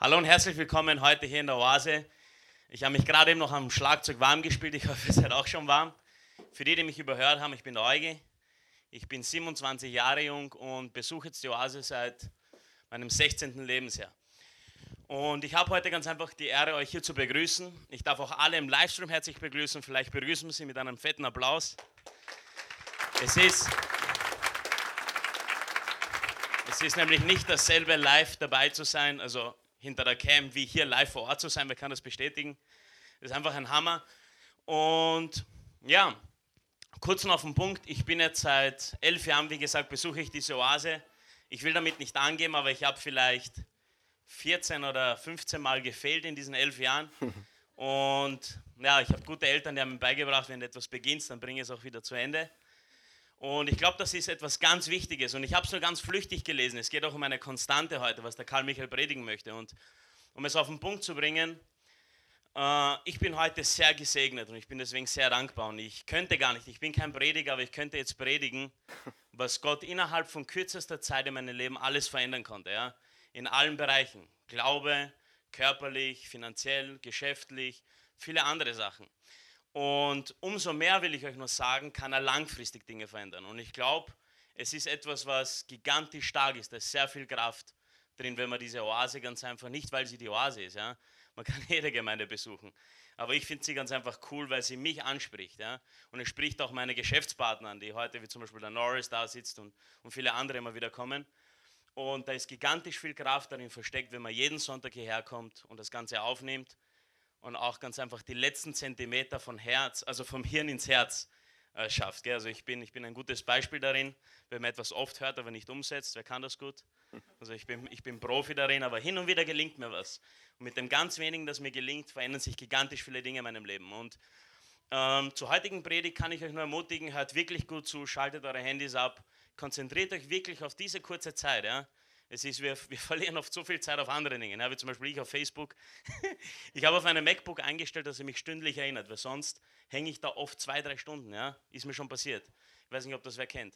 Hallo und herzlich willkommen heute hier in der Oase. Ich habe mich gerade eben noch am Schlagzeug warm gespielt. Ich hoffe, ihr seid auch schon warm. Für die, die mich überhört haben, ich bin der Euge. Ich bin 27 Jahre jung und besuche jetzt die Oase seit meinem 16. Lebensjahr. Und ich habe heute ganz einfach die Ehre, euch hier zu begrüßen. Ich darf auch alle im Livestream herzlich begrüßen. Vielleicht begrüßen wir Sie mit einem fetten Applaus. Es ist, es ist nämlich nicht dasselbe, live dabei zu sein, also hinter der Cam, wie hier live vor Ort zu sein. Wer kann das bestätigen? Das ist einfach ein Hammer. Und ja, kurz noch auf den Punkt. Ich bin jetzt seit elf Jahren, wie gesagt, besuche ich diese Oase. Ich will damit nicht angeben, aber ich habe vielleicht 14 oder 15 Mal gefehlt in diesen elf Jahren. Und ja, ich habe gute Eltern, die haben mir beigebracht, wenn du etwas beginnst, dann bringe es auch wieder zu Ende. Und ich glaube, das ist etwas ganz Wichtiges. Und ich habe es nur ganz flüchtig gelesen. Es geht auch um eine Konstante heute, was der Karl Michael predigen möchte. Und um es auf den Punkt zu bringen, äh, ich bin heute sehr gesegnet und ich bin deswegen sehr dankbar. Und ich könnte gar nicht, ich bin kein Prediger, aber ich könnte jetzt predigen, was Gott innerhalb von kürzester Zeit in meinem Leben alles verändern konnte. Ja? In allen Bereichen. Glaube, körperlich, finanziell, geschäftlich, viele andere Sachen. Und umso mehr will ich euch nur sagen, kann er langfristig Dinge verändern. Und ich glaube, es ist etwas, was gigantisch stark ist. Da ist sehr viel Kraft drin, wenn man diese Oase ganz einfach, nicht weil sie die Oase ist, ja. Man kann jede Gemeinde besuchen. Aber ich finde sie ganz einfach cool, weil sie mich anspricht. Ja? Und es spricht auch meine Geschäftspartner an, die heute, wie zum Beispiel der Norris da sitzt und, und viele andere immer wieder kommen. Und da ist gigantisch viel Kraft darin versteckt, wenn man jeden Sonntag hierher kommt und das Ganze aufnimmt und auch ganz einfach die letzten Zentimeter von Herz, also vom Hirn ins Herz äh, schafft. Gell? Also ich bin, ich bin ein gutes Beispiel darin, wenn man etwas oft hört, aber nicht umsetzt. Wer kann das gut? Also ich bin, ich bin Profi darin, aber hin und wieder gelingt mir was. Und mit dem ganz wenigen, das mir gelingt, verändern sich gigantisch viele Dinge in meinem Leben. Und ähm, zur heutigen Predigt kann ich euch nur ermutigen, hört wirklich gut zu, schaltet eure Handys ab, konzentriert euch wirklich auf diese kurze Zeit. Ja? Es ist, wir, wir verlieren oft so viel Zeit auf andere Dinge. Ja, wie zum Beispiel ich auf Facebook. ich habe auf einem MacBook eingestellt, dass er mich stündlich erinnert, weil sonst hänge ich da oft zwei, drei Stunden. Ja? Ist mir schon passiert. Ich weiß nicht, ob das wer kennt.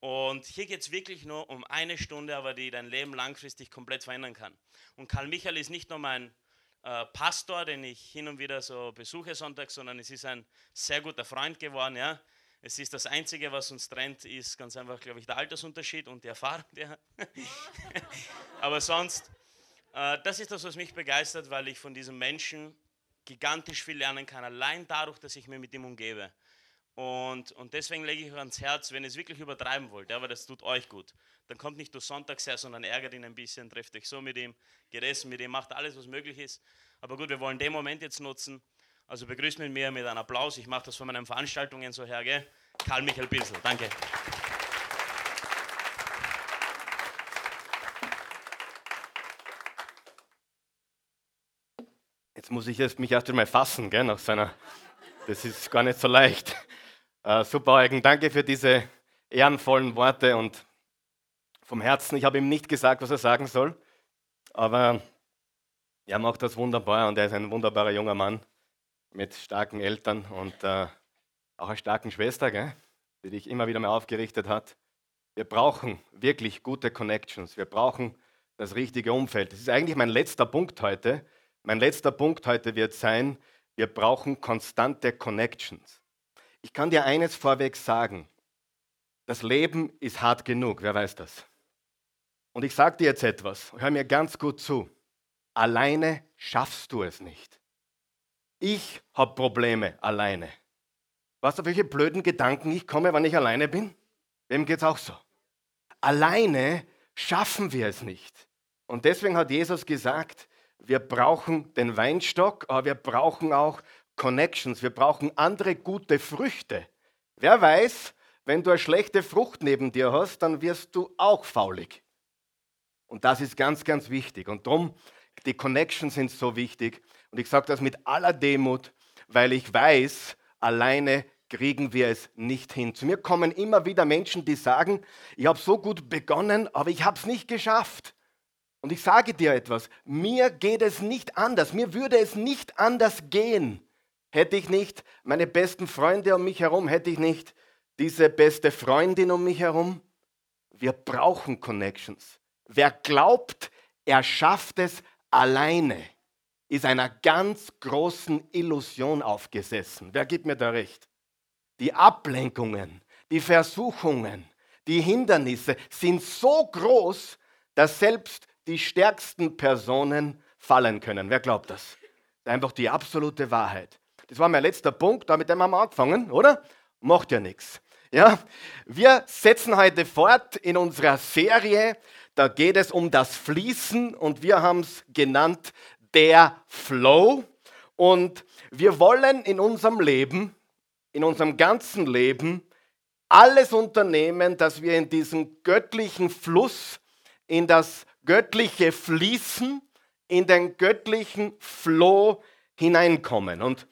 Und hier geht es wirklich nur um eine Stunde, aber die dein Leben langfristig komplett verändern kann. Und Karl Michael ist nicht nur mein äh, Pastor, den ich hin und wieder so besuche sonntags, sondern es ist ein sehr guter Freund geworden. Ja? Es ist das Einzige, was uns trennt, ist ganz einfach, glaube ich, der Altersunterschied und die Erfahrung. Der Aber sonst, äh, das ist das, was mich begeistert, weil ich von diesem Menschen gigantisch viel lernen kann, allein dadurch, dass ich mich mit ihm umgebe. Und, und deswegen lege ich euch ans Herz, wenn ihr es wirklich übertreiben wollt, aber das tut euch gut, dann kommt nicht nur sonntags her, sondern ärgert ihn ein bisschen, trefft euch so mit ihm, geht essen mit ihm, macht alles, was möglich ist. Aber gut, wir wollen den Moment jetzt nutzen, also begrüßt mit mir mit einem Applaus. Ich mache das von meinen Veranstaltungen so her, gell? Karl Michael Pinsel, danke. Jetzt muss ich mich erst einmal fassen, gell, nach seiner. Das ist gar nicht so leicht. Äh, super, Eugen, danke für diese ehrenvollen Worte und vom Herzen. Ich habe ihm nicht gesagt, was er sagen soll, aber er macht das wunderbar und er ist ein wunderbarer junger Mann mit starken Eltern und äh, auch einer starken Schwester, gell, die dich immer wieder mal aufgerichtet hat. Wir brauchen wirklich gute Connections. Wir brauchen das richtige Umfeld. Das ist eigentlich mein letzter Punkt heute. Mein letzter Punkt heute wird sein, wir brauchen konstante Connections. Ich kann dir eines vorweg sagen. Das Leben ist hart genug, wer weiß das? Und ich sage dir jetzt etwas, hör mir ganz gut zu. Alleine schaffst du es nicht. Ich habe Probleme alleine. Weißt du, welche blöden Gedanken ich komme, wenn ich alleine bin? Wem geht es auch so? Alleine schaffen wir es nicht. Und deswegen hat Jesus gesagt, wir brauchen den Weinstock, aber wir brauchen auch Connections. Wir brauchen andere gute Früchte. Wer weiß, wenn du eine schlechte Frucht neben dir hast, dann wirst du auch faulig. Und das ist ganz, ganz wichtig. Und darum, die Connections sind so wichtig. Und ich sage das mit aller Demut, weil ich weiß, alleine kriegen wir es nicht hin. Zu mir kommen immer wieder Menschen, die sagen, ich habe so gut begonnen, aber ich habe es nicht geschafft. Und ich sage dir etwas, mir geht es nicht anders, mir würde es nicht anders gehen. Hätte ich nicht meine besten Freunde um mich herum, hätte ich nicht diese beste Freundin um mich herum. Wir brauchen Connections. Wer glaubt, er schafft es alleine ist einer ganz großen Illusion aufgesessen. Wer gibt mir da recht? Die Ablenkungen, die Versuchungen, die Hindernisse sind so groß, dass selbst die stärksten Personen fallen können. Wer glaubt das? Einfach die absolute Wahrheit. Das war mein letzter Punkt, damit haben wir angefangen, oder? Macht ja nichts. Ja, wir setzen heute fort in unserer Serie. Da geht es um das Fließen und wir haben es genannt der Flow. Und wir wollen in unserem Leben, in unserem ganzen Leben, alles unternehmen, dass wir in diesen göttlichen Fluss, in das göttliche Fließen, in den göttlichen Flow hineinkommen. Und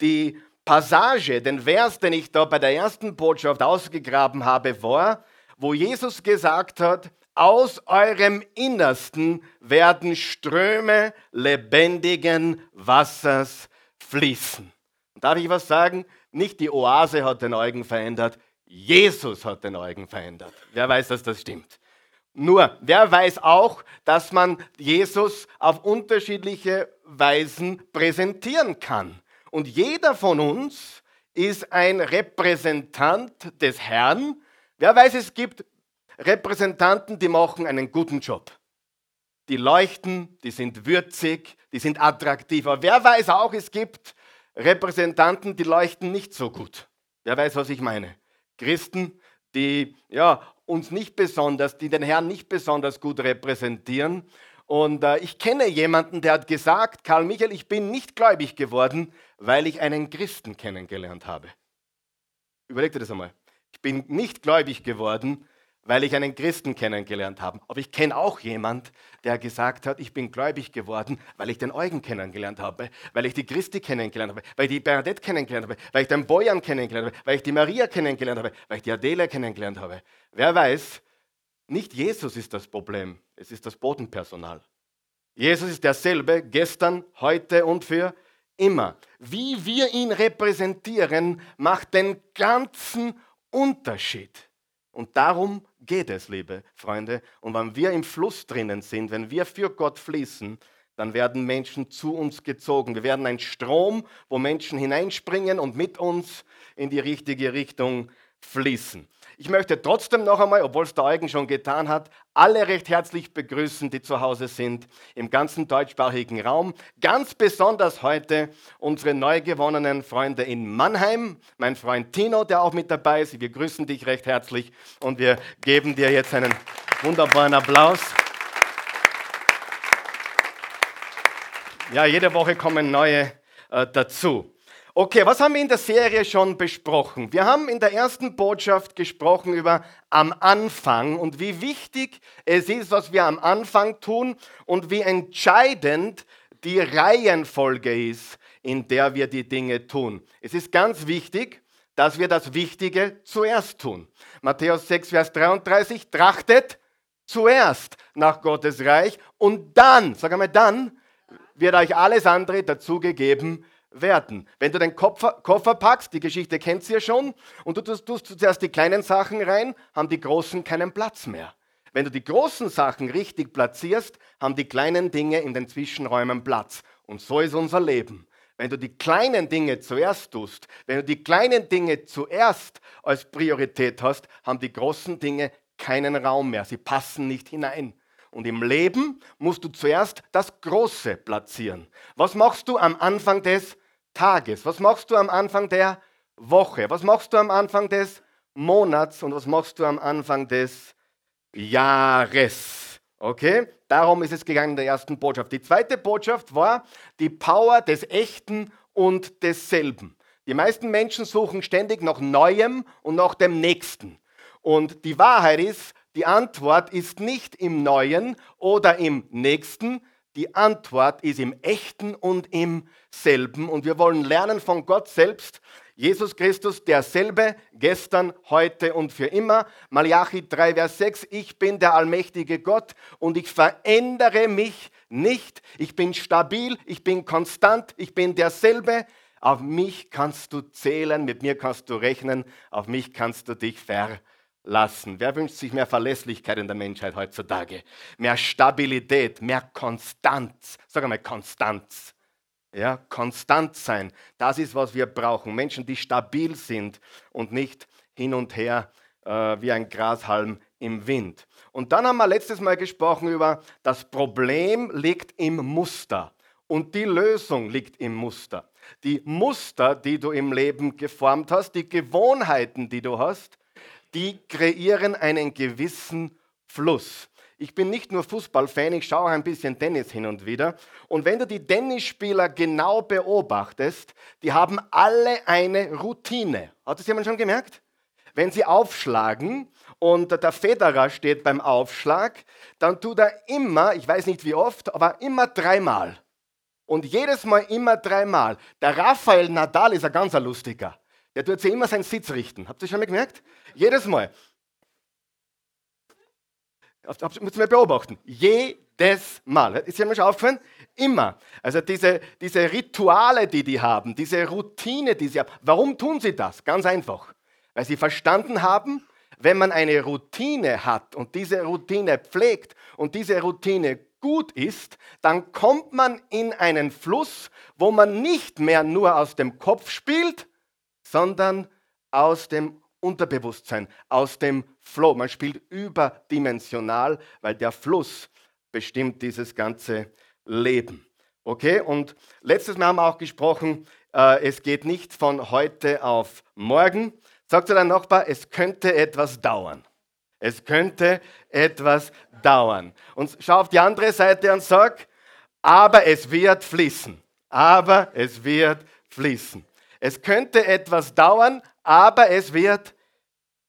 die Passage, den Vers, den ich da bei der ersten Botschaft ausgegraben habe, war, wo Jesus gesagt hat, aus eurem Innersten werden Ströme lebendigen Wassers fließen. Darf ich was sagen? Nicht die Oase hat den Eugen verändert, Jesus hat den Eugen verändert. Wer weiß, dass das stimmt? Nur, wer weiß auch, dass man Jesus auf unterschiedliche Weisen präsentieren kann. Und jeder von uns ist ein Repräsentant des Herrn. Wer weiß, es gibt Repräsentanten, die machen einen guten Job. Die leuchten, die sind würzig, die sind attraktiv. Aber wer weiß auch, es gibt Repräsentanten, die leuchten nicht so gut. Wer weiß, was ich meine? Christen, die ja, uns nicht besonders, die den Herrn nicht besonders gut repräsentieren. Und äh, ich kenne jemanden, der hat gesagt, Karl Michael, ich bin nicht gläubig geworden, weil ich einen Christen kennengelernt habe. Überleg dir das einmal. Ich bin nicht gläubig geworden, weil ich einen Christen kennengelernt habe. Aber ich kenne auch jemand, der gesagt hat, ich bin gläubig geworden, weil ich den Eugen kennengelernt habe, weil ich die Christi kennengelernt habe, weil ich die Bernadette kennengelernt habe, weil ich den Bojan kennengelernt habe, weil ich die Maria kennengelernt habe, weil ich die Adele kennengelernt habe. Wer weiß, nicht Jesus ist das Problem, es ist das Bodenpersonal. Jesus ist derselbe gestern, heute und für immer. Wie wir ihn repräsentieren, macht den ganzen Unterschied. Und darum geht es, liebe Freunde. Und wenn wir im Fluss drinnen sind, wenn wir für Gott fließen, dann werden Menschen zu uns gezogen. Wir werden ein Strom, wo Menschen hineinspringen und mit uns in die richtige Richtung fließen. Ich möchte trotzdem noch einmal, obwohl es der Eugen schon getan hat, alle recht herzlich begrüßen, die zu Hause sind im ganzen deutschsprachigen Raum. Ganz besonders heute unsere neu gewonnenen Freunde in Mannheim. Mein Freund Tino, der auch mit dabei ist. Wir grüßen dich recht herzlich und wir geben dir jetzt einen wunderbaren Applaus. Ja, jede Woche kommen neue äh, dazu. Okay, was haben wir in der Serie schon besprochen? Wir haben in der ersten Botschaft gesprochen über am Anfang und wie wichtig es ist, was wir am Anfang tun und wie entscheidend die Reihenfolge ist, in der wir die Dinge tun. Es ist ganz wichtig, dass wir das Wichtige zuerst tun. Matthäus 6, Vers 33, trachtet zuerst nach Gottes Reich und dann, sag einmal, dann wird euch alles andere dazugegeben werden. Wenn du den Koffer, Koffer packst, die Geschichte kennt ihr schon, und du tust, tust zuerst die kleinen Sachen rein, haben die großen keinen Platz mehr. Wenn du die großen Sachen richtig platzierst, haben die kleinen Dinge in den Zwischenräumen Platz. Und so ist unser Leben. Wenn du die kleinen Dinge zuerst tust, wenn du die kleinen Dinge zuerst als Priorität hast, haben die großen Dinge keinen Raum mehr. Sie passen nicht hinein. Und im Leben musst du zuerst das Große platzieren. Was machst du am Anfang des Tages? Was machst du am Anfang der Woche? Was machst du am Anfang des Monats? Und was machst du am Anfang des Jahres? Okay? Darum ist es gegangen in der ersten Botschaft. Die zweite Botschaft war die Power des Echten und desselben. Die meisten Menschen suchen ständig nach Neuem und nach dem Nächsten. Und die Wahrheit ist, die Antwort ist nicht im Neuen oder im Nächsten, die Antwort ist im Echten und im Selben. Und wir wollen lernen von Gott selbst, Jesus Christus, derselbe, gestern, heute und für immer. Malachi 3, Vers 6, ich bin der allmächtige Gott und ich verändere mich nicht. Ich bin stabil, ich bin konstant, ich bin derselbe. Auf mich kannst du zählen, mit mir kannst du rechnen, auf mich kannst du dich verlassen lassen. Wer wünscht sich mehr Verlässlichkeit in der Menschheit heutzutage? Mehr Stabilität, mehr Konstanz. Sag einmal Konstanz. Ja, konstant sein. Das ist, was wir brauchen. Menschen, die stabil sind und nicht hin und her äh, wie ein Grashalm im Wind. Und dann haben wir letztes Mal gesprochen über das Problem liegt im Muster und die Lösung liegt im Muster. Die Muster, die du im Leben geformt hast, die Gewohnheiten, die du hast, die kreieren einen gewissen Fluss. Ich bin nicht nur Fußballfan, ich schaue ein bisschen Tennis hin und wieder. Und wenn du die Tennisspieler genau beobachtest, die haben alle eine Routine. Hat das jemand schon gemerkt? Wenn sie aufschlagen und der Federer steht beim Aufschlag, dann tut er immer, ich weiß nicht wie oft, aber immer dreimal. Und jedes Mal immer dreimal. Der Rafael Nadal ist ein ganz lustiger. Der tut sich immer seinen Sitz richten. Habt ihr schon mal gemerkt? Jedes Mal. Müssen wir beobachten. Jedes Mal. Ist dir mal schon aufgefallen? Immer. Also diese, diese Rituale, die die haben, diese Routine, die sie haben. Warum tun sie das? Ganz einfach. Weil sie verstanden haben, wenn man eine Routine hat und diese Routine pflegt und diese Routine gut ist, dann kommt man in einen Fluss, wo man nicht mehr nur aus dem Kopf spielt, sondern aus dem Unterbewusstsein, aus dem Flow. Man spielt überdimensional, weil der Fluss bestimmt dieses ganze Leben. Okay, und letztes Mal haben wir auch gesprochen, äh, es geht nicht von heute auf morgen. Sagt zu deinem Nachbar, es könnte etwas dauern. Es könnte etwas dauern. Und schau auf die andere Seite und sag, aber es wird fließen. Aber es wird fließen. Es könnte etwas dauern, aber es wird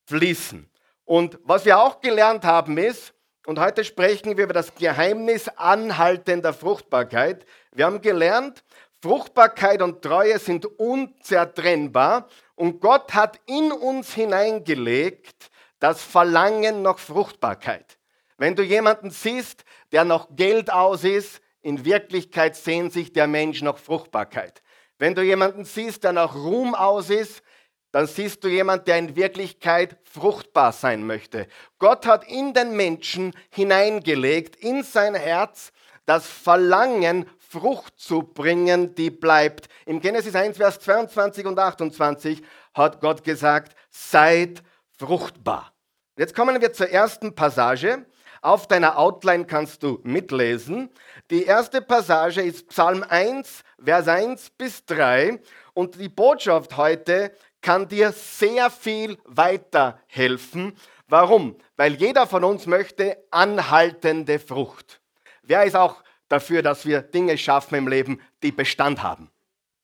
fließen. Und was wir auch gelernt haben ist, und heute sprechen wir über das Geheimnis anhaltender Fruchtbarkeit. Wir haben gelernt, Fruchtbarkeit und Treue sind unzertrennbar und Gott hat in uns hineingelegt das Verlangen nach Fruchtbarkeit. Wenn du jemanden siehst, der noch Geld aus ist, in Wirklichkeit sehnt sich der Mensch nach Fruchtbarkeit. Wenn du jemanden siehst, der nach Ruhm aus ist, dann siehst du jemanden, der in Wirklichkeit fruchtbar sein möchte. Gott hat in den Menschen hineingelegt, in sein Herz, das Verlangen, Frucht zu bringen, die bleibt. Im Genesis 1, Vers 22 und 28 hat Gott gesagt, seid fruchtbar. Jetzt kommen wir zur ersten Passage. Auf deiner Outline kannst du mitlesen. Die erste Passage ist Psalm 1, Vers 1 bis 3. Und die Botschaft heute kann dir sehr viel weiterhelfen. Warum? Weil jeder von uns möchte anhaltende Frucht. Wer ist auch dafür, dass wir Dinge schaffen im Leben, die Bestand haben?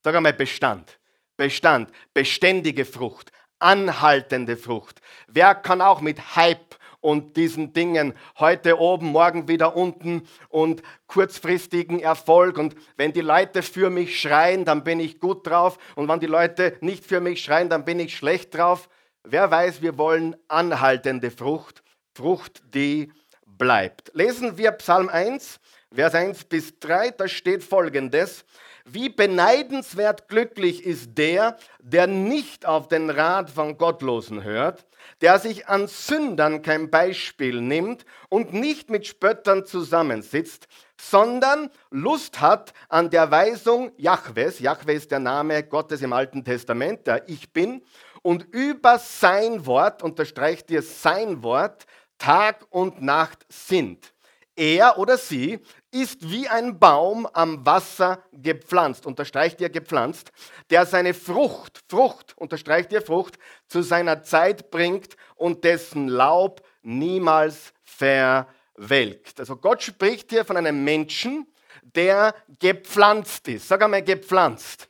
Sag einmal Bestand. Bestand, beständige Frucht, anhaltende Frucht. Wer kann auch mit Hype und diesen Dingen heute oben, morgen wieder unten und kurzfristigen Erfolg. Und wenn die Leute für mich schreien, dann bin ich gut drauf. Und wenn die Leute nicht für mich schreien, dann bin ich schlecht drauf. Wer weiß, wir wollen anhaltende Frucht, Frucht, die bleibt. Lesen wir Psalm 1, Vers 1 bis 3, da steht folgendes. Wie beneidenswert glücklich ist der, der nicht auf den Rat von Gottlosen hört, der sich an Sündern kein Beispiel nimmt und nicht mit Spöttern zusammensitzt, sondern Lust hat an der Weisung Jahwes, Jahwe ist der Name Gottes im Alten Testament, der Ich bin, und über sein Wort, unterstreicht dir sein Wort, Tag und Nacht sind. Er oder sie ist wie ein Baum am Wasser gepflanzt, unterstreicht ihr gepflanzt, der seine Frucht, Frucht, unterstreicht ihr Frucht, zu seiner Zeit bringt und dessen Laub niemals verwelkt. Also Gott spricht hier von einem Menschen, der gepflanzt ist. Sag einmal gepflanzt.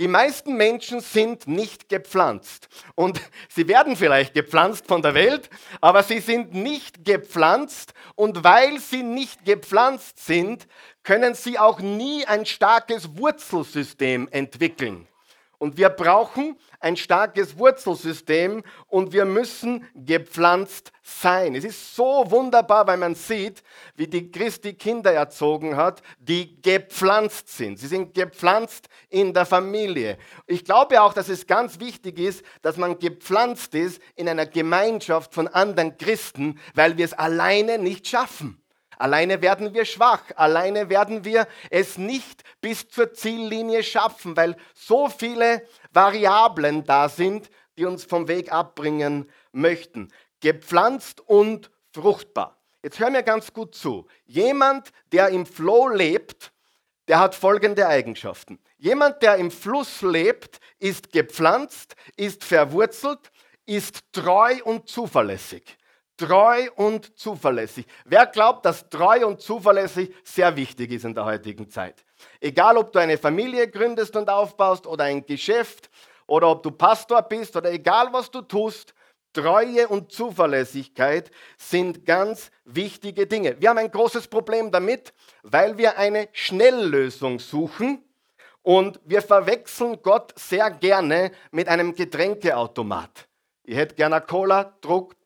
Die meisten Menschen sind nicht gepflanzt. Und sie werden vielleicht gepflanzt von der Welt, aber sie sind nicht gepflanzt. Und weil sie nicht gepflanzt sind, können sie auch nie ein starkes Wurzelsystem entwickeln. Und wir brauchen ein starkes Wurzelsystem und wir müssen gepflanzt sein. Es ist so wunderbar, weil man sieht, wie die Christi Kinder erzogen hat, die gepflanzt sind. Sie sind gepflanzt in der Familie. Ich glaube auch, dass es ganz wichtig ist, dass man gepflanzt ist in einer Gemeinschaft von anderen Christen, weil wir es alleine nicht schaffen. Alleine werden wir schwach, alleine werden wir es nicht bis zur Ziellinie schaffen, weil so viele Variablen da sind, die uns vom Weg abbringen möchten. Gepflanzt und fruchtbar. Jetzt hör mir ganz gut zu. Jemand, der im Flow lebt, der hat folgende Eigenschaften. Jemand, der im Fluss lebt, ist gepflanzt, ist verwurzelt, ist treu und zuverlässig. Treu und zuverlässig. Wer glaubt, dass treu und zuverlässig sehr wichtig ist in der heutigen Zeit? Egal, ob du eine Familie gründest und aufbaust oder ein Geschäft oder ob du Pastor bist oder egal, was du tust, Treue und Zuverlässigkeit sind ganz wichtige Dinge. Wir haben ein großes Problem damit, weil wir eine Schnelllösung suchen und wir verwechseln Gott sehr gerne mit einem Getränkeautomat. Ich hätte gerne Cola, Druck,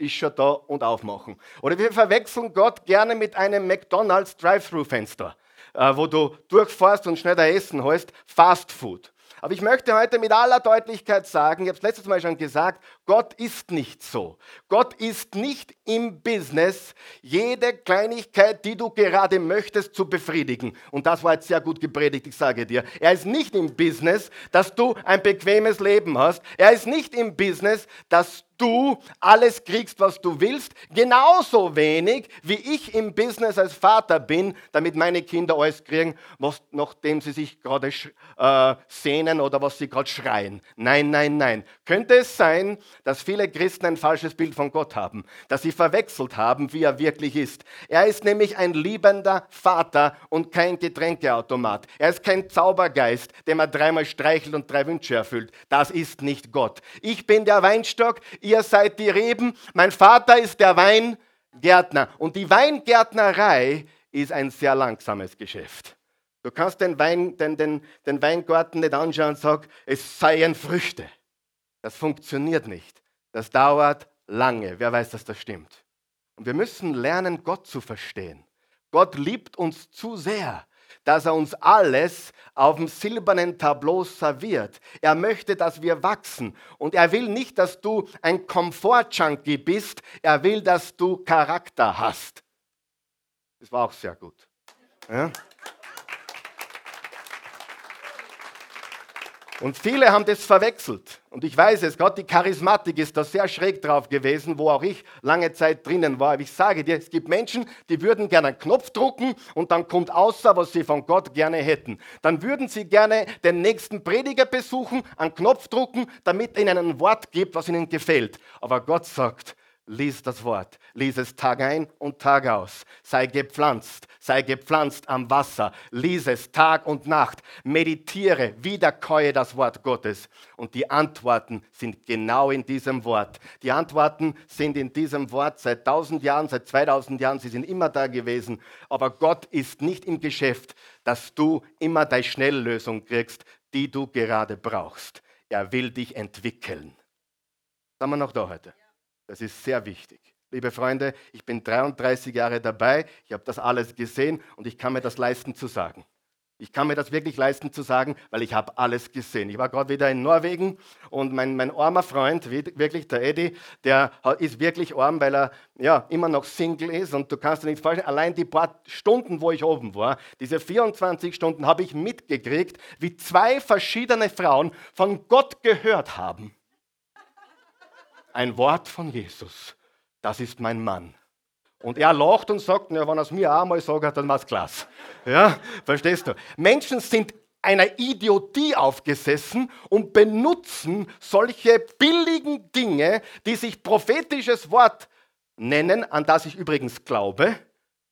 ist schon da und aufmachen. Oder wir verwechseln Gott gerne mit einem McDonald's Drive-Thru-Fenster, äh, wo du durchfährst und schnell dein Essen holst, Fast Food. Aber ich möchte heute mit aller Deutlichkeit sagen, ich habe es letztes Mal schon gesagt, Gott ist nicht so. Gott ist nicht im Business, jede Kleinigkeit, die du gerade möchtest, zu befriedigen. Und das war jetzt sehr gut gepredigt, ich sage dir. Er ist nicht im Business, dass du ein bequemes Leben hast. Er ist nicht im Business, dass du alles kriegst, was du willst, genauso wenig wie ich im Business als Vater bin, damit meine Kinder alles kriegen, was, nachdem sie sich gerade äh, sehnen oder was sie gerade schreien. Nein, nein, nein. Könnte es sein, dass viele Christen ein falsches Bild von Gott haben, dass sie verwechselt haben, wie er wirklich ist. Er ist nämlich ein liebender Vater und kein Getränkeautomat. Er ist kein Zaubergeist, dem er dreimal streichelt und drei Wünsche erfüllt. Das ist nicht Gott. Ich bin der Weinstock, ihr seid die Reben, mein Vater ist der Weingärtner. Und die Weingärtnerei ist ein sehr langsames Geschäft. Du kannst den, Wein, den, den, den Weingarten nicht anschauen und sagen, es seien Früchte. Das funktioniert nicht. Das dauert lange. Wer weiß, dass das stimmt? Und wir müssen lernen, Gott zu verstehen. Gott liebt uns zu sehr, dass er uns alles auf dem silbernen Tableau serviert. Er möchte, dass wir wachsen. Und er will nicht, dass du ein Komfort-Junkie bist. Er will, dass du Charakter hast. Das war auch sehr gut. Ja? Und viele haben das verwechselt. Und ich weiß es, Gott, die Charismatik ist da sehr schräg drauf gewesen, wo auch ich lange Zeit drinnen war. Aber ich sage dir, es gibt Menschen, die würden gerne einen Knopf drucken und dann kommt außer, was sie von Gott gerne hätten. Dann würden sie gerne den nächsten Prediger besuchen, einen Knopf drucken, damit er ihnen ein Wort gibt, was ihnen gefällt. Aber Gott sagt, lies das Wort, lies es Tag ein und Tag aus. Sei gepflanzt, sei gepflanzt am Wasser, lies es Tag und Nacht, meditiere, wiederkäue das Wort Gottes. Und die Antworten sind genau in diesem Wort. Die Antworten sind in diesem Wort seit tausend Jahren, seit 2000 Jahren, sie sind immer da gewesen. Aber Gott ist nicht im Geschäft, dass du immer deine Schnelllösung kriegst, die du gerade brauchst. Er will dich entwickeln. Sind wir noch da heute? Das ist sehr wichtig. Liebe Freunde, ich bin 33 Jahre dabei, ich habe das alles gesehen und ich kann mir das leisten zu sagen. Ich kann mir das wirklich leisten zu sagen, weil ich habe alles gesehen. Ich war gerade wieder in Norwegen und mein, mein armer Freund, wirklich der Eddie, der ist wirklich arm, weil er ja, immer noch Single ist und du kannst dir nicht vorstellen, allein die paar Stunden, wo ich oben war, diese 24 Stunden habe ich mitgekriegt, wie zwei verschiedene Frauen von Gott gehört haben ein Wort von Jesus. Das ist mein Mann. Und er lacht und sagt, ja, wenn er es mir auch mal sagt, dann war es. Ja, verstehst du? Menschen sind einer Idiotie aufgesessen und benutzen solche billigen Dinge, die sich prophetisches Wort nennen, an das ich übrigens glaube,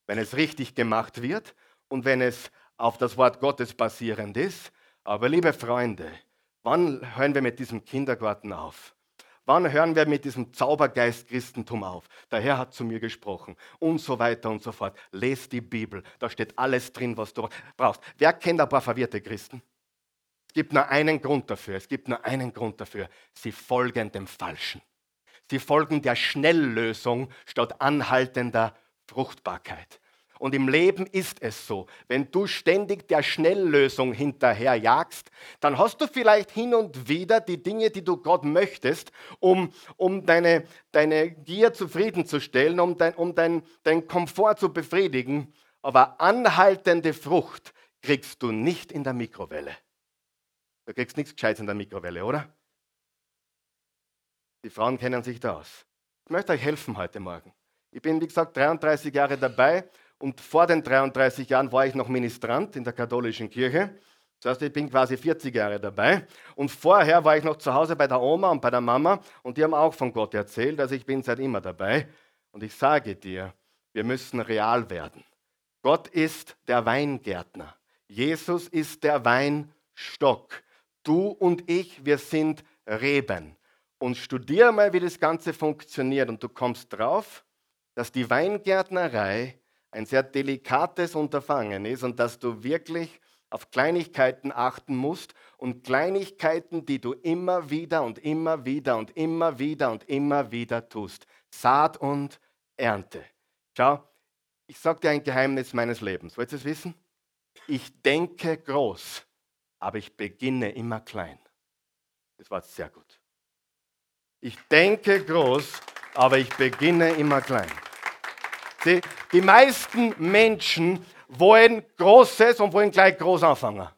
wenn es richtig gemacht wird und wenn es auf das Wort Gottes basierend ist. Aber liebe Freunde, wann hören wir mit diesem Kindergarten auf? Wann hören wir mit diesem Zaubergeist Christentum auf? Der Herr hat zu mir gesprochen und so weiter und so fort. Lest die Bibel, da steht alles drin, was du brauchst. Wer kennt ein paar verwirrte Christen? Es gibt nur einen Grund dafür. Es gibt nur einen Grund dafür. Sie folgen dem Falschen. Sie folgen der Schnelllösung statt anhaltender Fruchtbarkeit. Und im Leben ist es so, wenn du ständig der Schnelllösung hinterherjagst, dann hast du vielleicht hin und wieder die Dinge, die du Gott möchtest, um, um deine, deine Gier zufriedenzustellen, um, dein, um dein, dein Komfort zu befriedigen. Aber anhaltende Frucht kriegst du nicht in der Mikrowelle. Du kriegst nichts Gescheites in der Mikrowelle, oder? Die Frauen kennen sich da aus. Ich möchte euch helfen heute Morgen. Ich bin, wie gesagt, 33 Jahre dabei und vor den 33 Jahren war ich noch Ministrant in der katholischen Kirche. Das heißt, ich bin quasi 40 Jahre dabei. Und vorher war ich noch zu Hause bei der Oma und bei der Mama und die haben auch von Gott erzählt. Also ich bin seit immer dabei. Und ich sage dir, wir müssen real werden. Gott ist der Weingärtner. Jesus ist der Weinstock. Du und ich, wir sind Reben. Und studiere mal, wie das Ganze funktioniert. Und du kommst drauf, dass die Weingärtnerei ein sehr delikates Unterfangen ist und dass du wirklich auf Kleinigkeiten achten musst und Kleinigkeiten, die du immer wieder und immer wieder und immer wieder und immer wieder tust. Saat und Ernte. Schau, ich sage dir ein Geheimnis meines Lebens. Wollt ihr es wissen? Ich denke groß, aber ich beginne immer klein. Das war sehr gut. Ich denke groß, aber ich beginne immer klein. Die, die meisten Menschen wollen Großes und wollen gleich groß anfangen.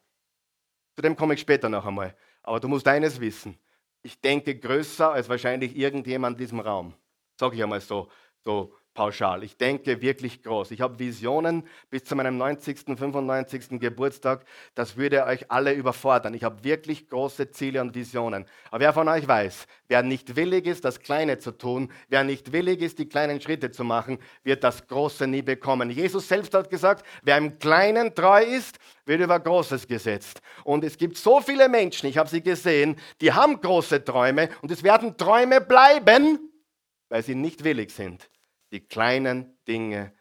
Zu dem komme ich später noch einmal. Aber du musst eines wissen. Ich denke größer als wahrscheinlich irgendjemand in diesem Raum. Sage ich einmal so, so pauschal. Ich denke wirklich groß. Ich habe Visionen bis zu meinem 90., 95. Geburtstag. Das würde euch alle überfordern. Ich habe wirklich große Ziele und Visionen. Aber wer von euch weiß, wer nicht willig ist, das Kleine zu tun, wer nicht willig ist, die kleinen Schritte zu machen, wird das Große nie bekommen. Jesus selbst hat gesagt, wer im Kleinen treu ist, wird über Großes gesetzt. Und es gibt so viele Menschen, ich habe sie gesehen, die haben große Träume und es werden Träume bleiben, weil sie nicht willig sind die kleinen Dinge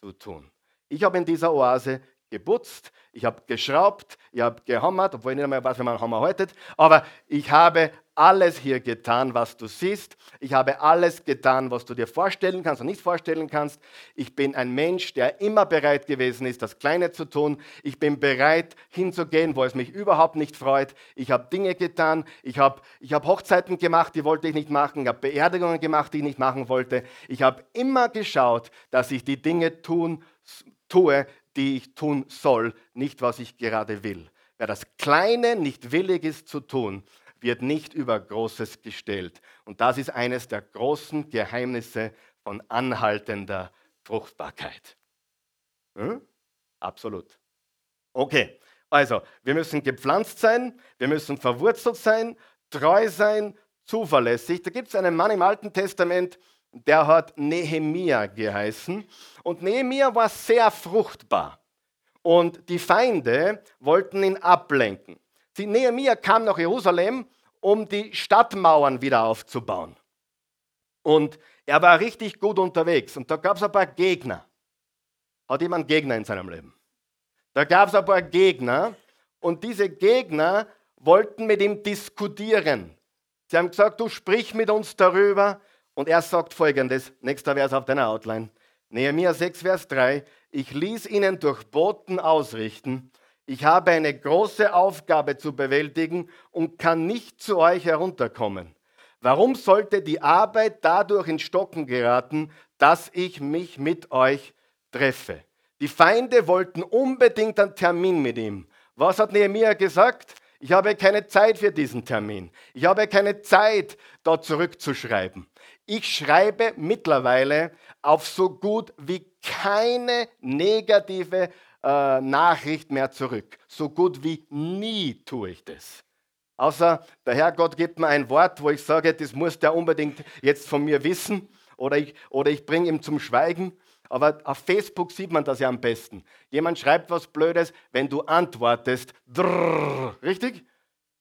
zu tun. Ich habe in dieser Oase geputzt, ich habe geschraubt, ich habe gehammert, obwohl ich nicht einmal weiß, wie man Hammer haltet, aber ich habe alles hier getan, was du siehst. Ich habe alles getan, was du dir vorstellen kannst und nicht vorstellen kannst. Ich bin ein Mensch, der immer bereit gewesen ist, das Kleine zu tun. Ich bin bereit, hinzugehen, wo es mich überhaupt nicht freut. Ich habe Dinge getan. Ich habe, ich habe Hochzeiten gemacht, die wollte ich nicht machen. Ich habe Beerdigungen gemacht, die ich nicht machen wollte. Ich habe immer geschaut, dass ich die Dinge tun, tue, die ich tun soll, nicht was ich gerade will. Wer das Kleine nicht willig ist zu tun, wird nicht über Großes gestellt. Und das ist eines der großen Geheimnisse von anhaltender Fruchtbarkeit. Hm? Absolut. Okay, also wir müssen gepflanzt sein, wir müssen verwurzelt sein, treu sein, zuverlässig. Da gibt es einen Mann im Alten Testament, der hat Nehemia geheißen. Und Nehemia war sehr fruchtbar. Und die Feinde wollten ihn ablenken. Die Nehemia kam nach Jerusalem, um die Stadtmauern wieder aufzubauen. Und er war richtig gut unterwegs. Und da gab es ein paar Gegner. Hat jemand Gegner in seinem Leben? Da gab es ein paar Gegner. Und diese Gegner wollten mit ihm diskutieren. Sie haben gesagt, du sprich mit uns darüber. Und er sagt folgendes, nächster Vers auf deiner Outline. Nehemiah 6, Vers 3. Ich ließ ihnen durch Boten ausrichten, ich habe eine große Aufgabe zu bewältigen und kann nicht zu euch herunterkommen. Warum sollte die Arbeit dadurch in Stocken geraten, dass ich mich mit euch treffe? Die Feinde wollten unbedingt einen Termin mit ihm. Was hat Nehemiah gesagt? Ich habe keine Zeit für diesen Termin. Ich habe keine Zeit, da zurückzuschreiben. Ich schreibe mittlerweile auf so gut wie keine negative äh, Nachricht mehr zurück. So gut wie nie tue ich das. Außer der Herrgott gibt mir ein Wort, wo ich sage, das muss der unbedingt jetzt von mir wissen oder ich, oder ich bringe ihm zum Schweigen. Aber auf Facebook sieht man das ja am besten. Jemand schreibt was Blödes, wenn du antwortest, drrr, richtig?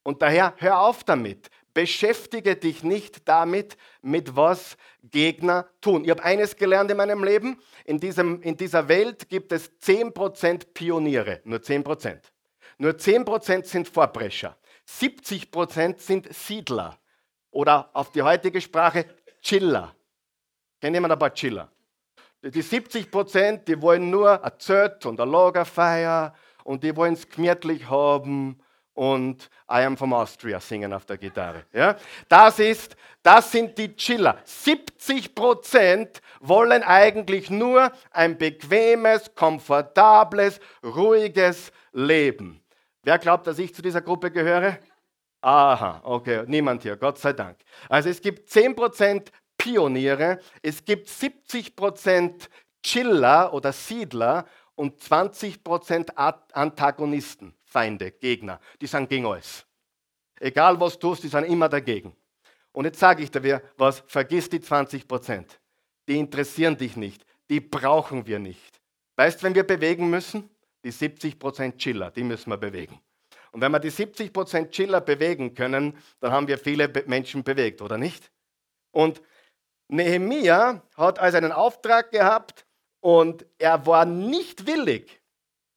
Und daher hör auf damit. Beschäftige dich nicht damit, mit was Gegner tun. Ich habe eines gelernt in meinem Leben. In, diesem, in dieser Welt gibt es 10% Pioniere, nur 10%. Nur 10% sind Vorprescher. 70% sind Siedler. Oder auf die heutige Sprache Chiller. Kennt jemand ein paar Chiller? Die 70 Prozent, die wollen nur ein Zelt und ein Lagerfeuer und die wollen es gemütlich haben und I am from Austria singen auf der Gitarre. Ja? Das, ist, das sind die Chiller. 70 Prozent wollen eigentlich nur ein bequemes, komfortables, ruhiges Leben. Wer glaubt, dass ich zu dieser Gruppe gehöre? Aha, okay, niemand hier, Gott sei Dank. Also es gibt 10 Prozent Pioniere, es gibt 70% Chiller oder Siedler und 20% Antagonisten, Feinde, Gegner. Die sind gegen alles. Egal was du tust, die sind immer dagegen. Und jetzt sage ich dir was, vergiss die 20% Die interessieren dich nicht. Die brauchen wir nicht. Weißt, wenn wir bewegen müssen? Die 70% Chiller, die müssen wir bewegen. Und wenn wir die 70% Chiller bewegen können, dann haben wir viele Menschen bewegt, oder nicht? Und Nehemia hat also einen Auftrag gehabt und er war nicht willig,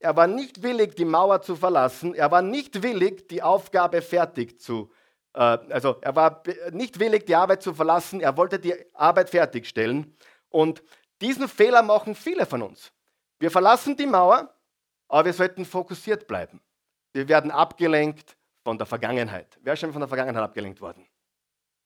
er war nicht willig, die Mauer zu verlassen, er war nicht willig, die Aufgabe fertig zu, äh, also er war nicht willig, die Arbeit zu verlassen, er wollte die Arbeit fertigstellen. Und diesen Fehler machen viele von uns. Wir verlassen die Mauer, aber wir sollten fokussiert bleiben. Wir werden abgelenkt von der Vergangenheit. Wer ist schon von der Vergangenheit abgelenkt worden?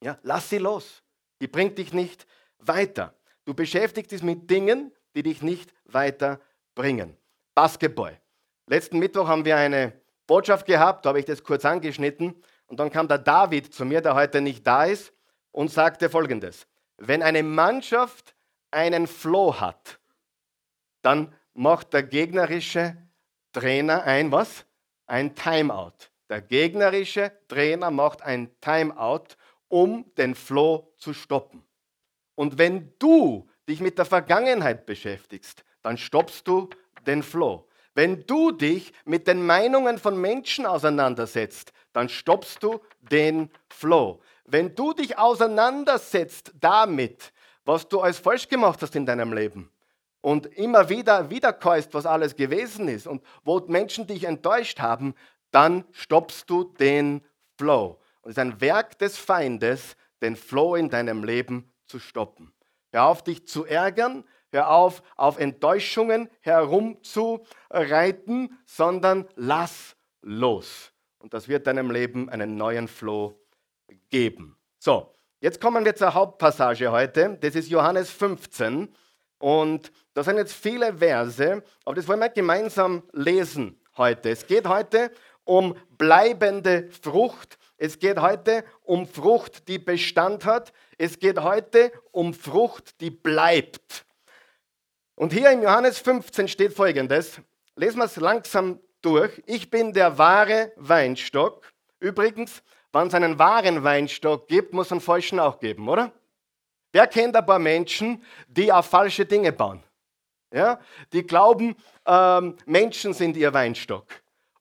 Ja, lass sie los. Die bringt dich nicht weiter. Du beschäftigst dich mit Dingen, die dich nicht weiterbringen. Basketball. Letzten Mittwoch haben wir eine Botschaft gehabt, da habe ich das kurz angeschnitten. Und dann kam der David zu mir, der heute nicht da ist, und sagte folgendes. Wenn eine Mannschaft einen Flow hat, dann macht der gegnerische Trainer ein was? Ein Timeout. Der gegnerische Trainer macht ein Timeout um den Floh zu stoppen. Und wenn du dich mit der Vergangenheit beschäftigst, dann stoppst du den Floh. Wenn du dich mit den Meinungen von Menschen auseinandersetzt, dann stoppst du den Flow. Wenn du dich auseinandersetzt damit, was du alles falsch gemacht hast in deinem Leben und immer wieder wiederkäust, was alles gewesen ist und wo Menschen dich enttäuscht haben, dann stoppst du den Flow. Und es ist ein Werk des Feindes, den Flow in deinem Leben zu stoppen. Hör auf, dich zu ärgern, hör auf, auf Enttäuschungen herumzureiten, sondern lass los. Und das wird deinem Leben einen neuen Flow geben. So, jetzt kommen wir zur Hauptpassage heute. Das ist Johannes 15. Und da sind jetzt viele Verse, aber das wollen wir gemeinsam lesen heute. Es geht heute um bleibende Frucht es geht heute um Frucht, die Bestand hat. Es geht heute um Frucht, die bleibt. Und hier im Johannes 15 steht folgendes. Lesen wir es langsam durch. Ich bin der wahre Weinstock. Übrigens, wenn es einen wahren Weinstock gibt, muss es einen falschen auch geben, oder? Wer kennt ein paar Menschen, die auf falsche Dinge bauen? Ja? Die glauben, ähm, Menschen sind ihr Weinstock.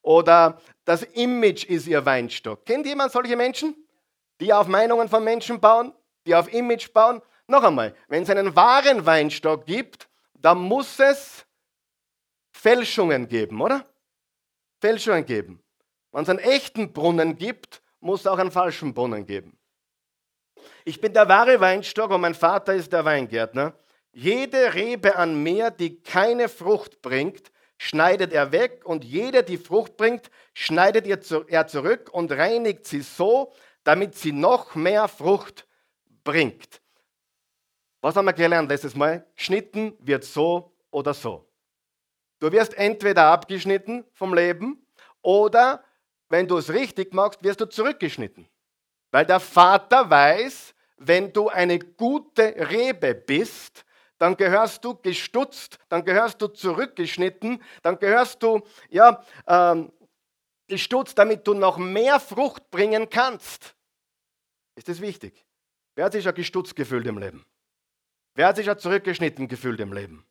Oder das Image ist ihr Weinstock. Kennt jemand solche Menschen, die auf Meinungen von Menschen bauen, die auf Image bauen? Noch einmal, wenn es einen wahren Weinstock gibt, dann muss es Fälschungen geben, oder? Fälschungen geben. Wenn es einen echten Brunnen gibt, muss es auch einen falschen Brunnen geben. Ich bin der wahre Weinstock und mein Vater ist der Weingärtner. Jede Rebe an mir, die keine Frucht bringt, schneidet er weg und jede, die Frucht bringt, schneidet er zurück und reinigt sie so, damit sie noch mehr Frucht bringt. Was haben wir gelernt letztes Mal? Geschnitten wird so oder so. Du wirst entweder abgeschnitten vom Leben oder, wenn du es richtig machst, wirst du zurückgeschnitten. Weil der Vater weiß, wenn du eine gute Rebe bist, dann gehörst du gestutzt, dann gehörst du zurückgeschnitten, dann gehörst du ja, ähm, gestutzt, damit du noch mehr Frucht bringen kannst. Ist das wichtig? Wer hat sich ja gestutzt gefühlt im Leben? Wer hat sich ja zurückgeschnitten gefühlt im Leben?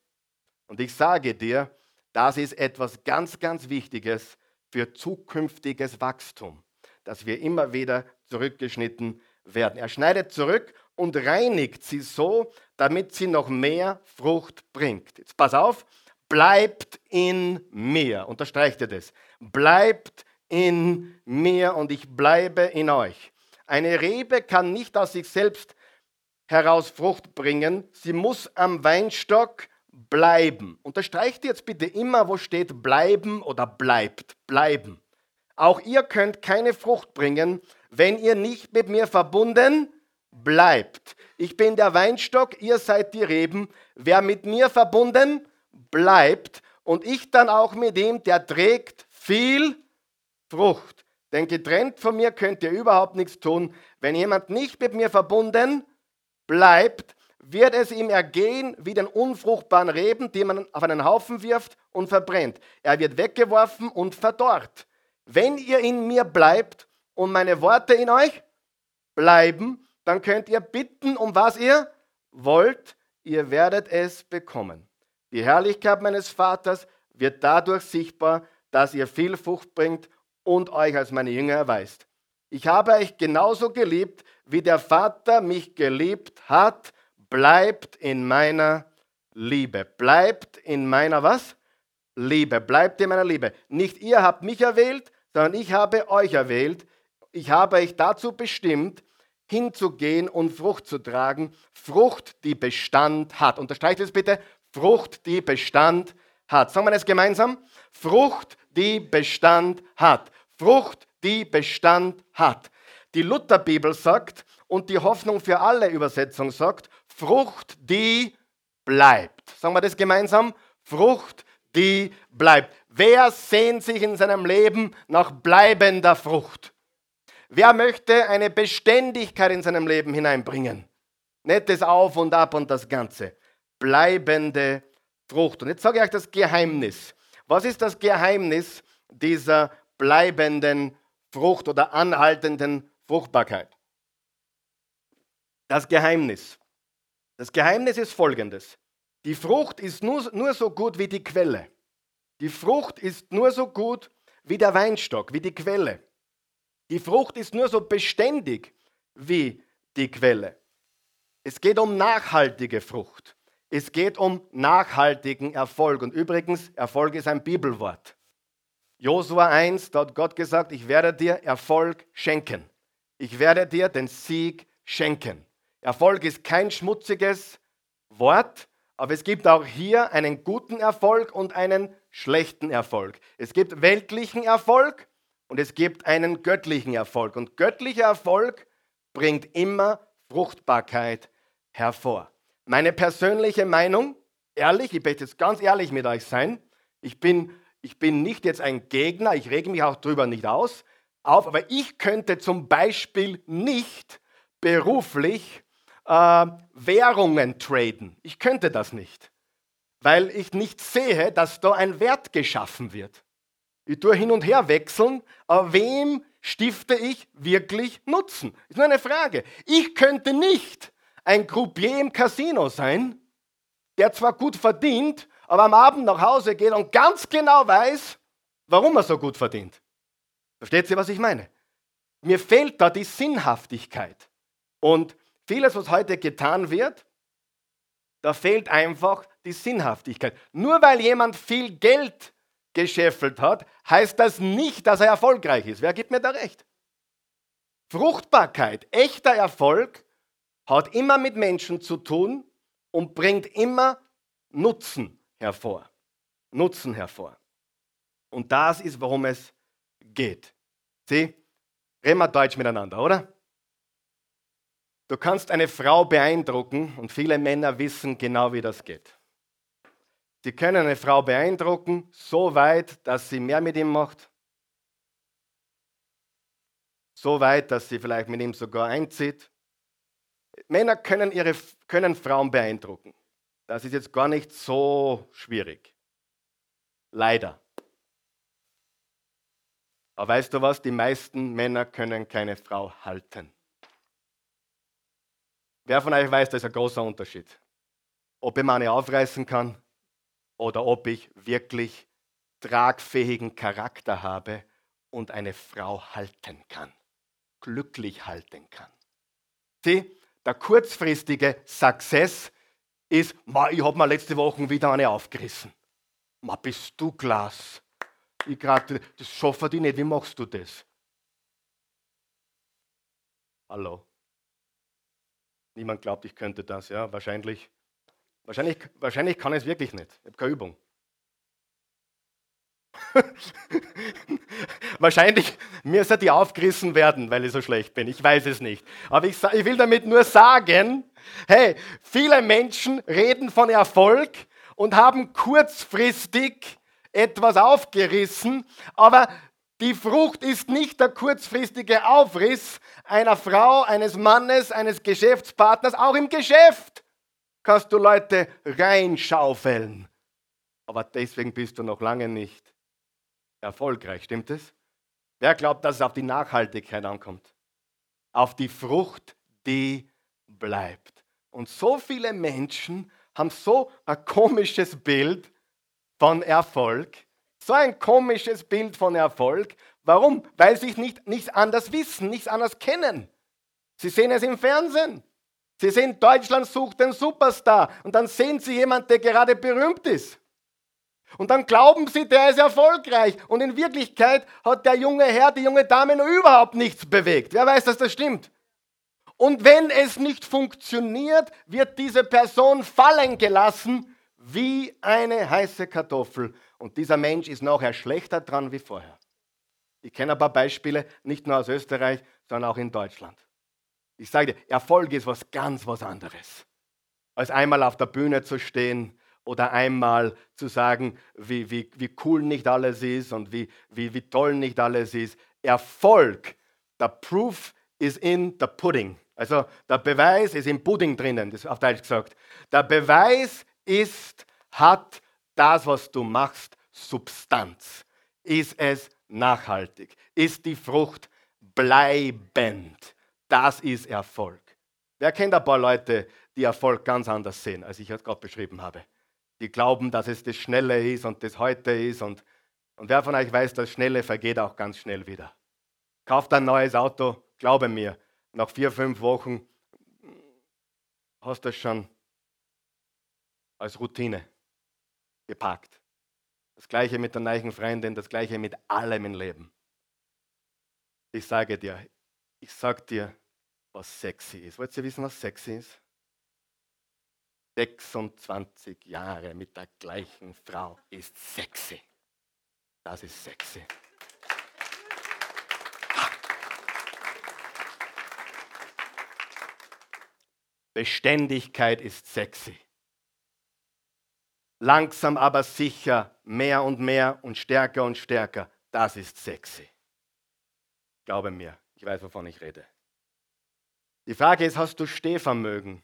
Und ich sage dir, das ist etwas ganz, ganz Wichtiges für zukünftiges Wachstum, dass wir immer wieder zurückgeschnitten werden. Er schneidet zurück und reinigt sie so, damit sie noch mehr Frucht bringt. Jetzt pass auf, bleibt in mir. Unterstreicht ihr das? Bleibt in mir und ich bleibe in euch. Eine Rebe kann nicht aus sich selbst heraus Frucht bringen, sie muss am Weinstock bleiben. Unterstreicht jetzt bitte immer, wo steht bleiben oder bleibt. Bleiben. Auch ihr könnt keine Frucht bringen, wenn ihr nicht mit mir verbunden bleibt. Ich bin der Weinstock, ihr seid die Reben. Wer mit mir verbunden bleibt und ich dann auch mit ihm, der trägt viel Frucht. Denn getrennt von mir könnt ihr überhaupt nichts tun. Wenn jemand nicht mit mir verbunden bleibt, wird es ihm ergehen wie den unfruchtbaren Reben, die man auf einen Haufen wirft und verbrennt. Er wird weggeworfen und verdorrt. Wenn ihr in mir bleibt und meine Worte in euch bleiben, dann könnt ihr bitten, um was ihr wollt, ihr werdet es bekommen. Die Herrlichkeit meines Vaters wird dadurch sichtbar, dass ihr viel Frucht bringt und euch als meine Jünger erweist. Ich habe euch genauso geliebt, wie der Vater mich geliebt hat bleibt in meiner Liebe. Bleibt in meiner was? Liebe. Bleibt in meiner Liebe. Nicht ihr habt mich erwählt, sondern ich habe euch erwählt. Ich habe euch dazu bestimmt, hinzugehen und Frucht zu tragen. Frucht, die Bestand hat. Unterstreicht es bitte. Frucht, die Bestand hat. Sagen wir es gemeinsam. Frucht, die Bestand hat. Frucht, die Bestand hat. Die Lutherbibel sagt und die Hoffnung für alle Übersetzung sagt, Frucht, die bleibt. Sagen wir das gemeinsam? Frucht, die bleibt. Wer sehnt sich in seinem Leben nach bleibender Frucht? Wer möchte eine Beständigkeit in seinem Leben hineinbringen? Nicht das Auf und Ab und das Ganze. Bleibende Frucht. Und jetzt sage ich euch das Geheimnis. Was ist das Geheimnis dieser bleibenden Frucht oder anhaltenden Fruchtbarkeit? Das Geheimnis. Das Geheimnis ist folgendes. Die Frucht ist nur, nur so gut wie die Quelle. Die Frucht ist nur so gut wie der Weinstock, wie die Quelle. Die Frucht ist nur so beständig wie die Quelle. Es geht um nachhaltige Frucht. Es geht um nachhaltigen Erfolg. Und übrigens, Erfolg ist ein Bibelwort. Josua 1, da hat Gott gesagt, ich werde dir Erfolg schenken. Ich werde dir den Sieg schenken. Erfolg ist kein schmutziges Wort, aber es gibt auch hier einen guten Erfolg und einen schlechten Erfolg. Es gibt weltlichen Erfolg und es gibt einen göttlichen Erfolg. Und göttlicher Erfolg bringt immer Fruchtbarkeit hervor. Meine persönliche Meinung, ehrlich, ich möchte jetzt ganz ehrlich mit euch sein, ich bin, ich bin nicht jetzt ein Gegner, ich rege mich auch darüber nicht aus, auf, aber ich könnte zum Beispiel nicht beruflich äh, Währungen traden. Ich könnte das nicht, weil ich nicht sehe, dass da ein Wert geschaffen wird. Ich tue hin und her wechseln, aber wem stifte ich wirklich Nutzen? Ist nur eine Frage. Ich könnte nicht ein Croupier im Casino sein, der zwar gut verdient, aber am Abend nach Hause geht und ganz genau weiß, warum er so gut verdient. Versteht ihr, was ich meine? Mir fehlt da die Sinnhaftigkeit. Und Vieles, was heute getan wird, da fehlt einfach die Sinnhaftigkeit. Nur weil jemand viel Geld gescheffelt hat, heißt das nicht, dass er erfolgreich ist. Wer gibt mir da recht? Fruchtbarkeit, echter Erfolg hat immer mit Menschen zu tun und bringt immer Nutzen hervor. Nutzen hervor. Und das ist, worum es geht. Sieh, reden wir Deutsch miteinander, oder? Du kannst eine Frau beeindrucken und viele Männer wissen genau, wie das geht. Sie können eine Frau beeindrucken, so weit, dass sie mehr mit ihm macht, so weit, dass sie vielleicht mit ihm sogar einzieht. Männer können, ihre, können Frauen beeindrucken. Das ist jetzt gar nicht so schwierig. Leider. Aber weißt du was? Die meisten Männer können keine Frau halten. Wer von euch weiß, das ist ein großer Unterschied. Ob ich meine aufreißen kann oder ob ich wirklich tragfähigen Charakter habe und eine Frau halten kann, glücklich halten kann. Sieh, der kurzfristige Success ist, ich habe mir letzte Woche wieder eine aufgerissen. Ma, bist du Glas? Ich gratuliere. Das schaffen die nicht. Wie machst du das? Hallo? Niemand glaubt, ich könnte das, ja? Wahrscheinlich. Wahrscheinlich, wahrscheinlich kann ich es wirklich nicht. Ich habe keine Übung. Wahrscheinlich müsste die aufgerissen werden, weil ich so schlecht bin. Ich weiß es nicht. Aber ich, ich, will damit nur sagen, hey, viele Menschen reden von Erfolg und haben kurzfristig etwas aufgerissen, aber die Frucht ist nicht der kurzfristige Aufriss einer Frau, eines Mannes, eines Geschäftspartners. Auch im Geschäft kannst du Leute reinschaufeln. Aber deswegen bist du noch lange nicht erfolgreich, stimmt es? Wer glaubt, dass es auf die Nachhaltigkeit ankommt? Auf die Frucht, die bleibt. Und so viele Menschen haben so ein komisches Bild von Erfolg, so ein komisches Bild von Erfolg. Warum? Weil sie nicht, nichts anders wissen, nichts anders kennen. Sie sehen es im Fernsehen. Sie sehen, Deutschland sucht den Superstar. Und dann sehen sie jemanden, der gerade berühmt ist. Und dann glauben sie, der ist erfolgreich. Und in Wirklichkeit hat der junge Herr, die junge Dame noch überhaupt nichts bewegt. Wer weiß, dass das stimmt? Und wenn es nicht funktioniert, wird diese Person fallen gelassen wie eine heiße Kartoffel. Und dieser Mensch ist nachher schlechter dran wie vorher. Ich kenne ein paar Beispiele, nicht nur aus Österreich, sondern auch in Deutschland. Ich sage dir, Erfolg ist was ganz was anderes, als einmal auf der Bühne zu stehen oder einmal zu sagen, wie, wie, wie cool nicht alles ist und wie, wie, wie toll nicht alles ist. Erfolg, der Proof is in the pudding. Also der Beweis ist im Pudding drinnen, das ist auf Deutsch gesagt. Der Beweis ist, hat das, was du machst, Substanz. Ist es nachhaltig? Ist die Frucht bleibend? Das ist Erfolg. Wer kennt ein paar Leute, die Erfolg ganz anders sehen, als ich es gerade beschrieben habe? die glauben, dass es das Schnelle ist und das heute ist. Und, und wer von euch weiß, das Schnelle vergeht auch ganz schnell wieder. Kauft ein neues Auto, glaube mir, nach vier, fünf Wochen hast du es schon als Routine geparkt. Das gleiche mit der neuen Freundin, das gleiche mit allem im Leben. Ich sage dir, ich sage dir, was sexy ist. Wollt ihr wissen, was sexy ist? 26 Jahre mit der gleichen Frau ist sexy. Das ist sexy. Beständigkeit ist sexy. Langsam aber sicher, mehr und mehr und stärker und stärker, das ist sexy. Glaube mir, ich weiß, wovon ich rede. Die Frage ist, hast du Stehvermögen?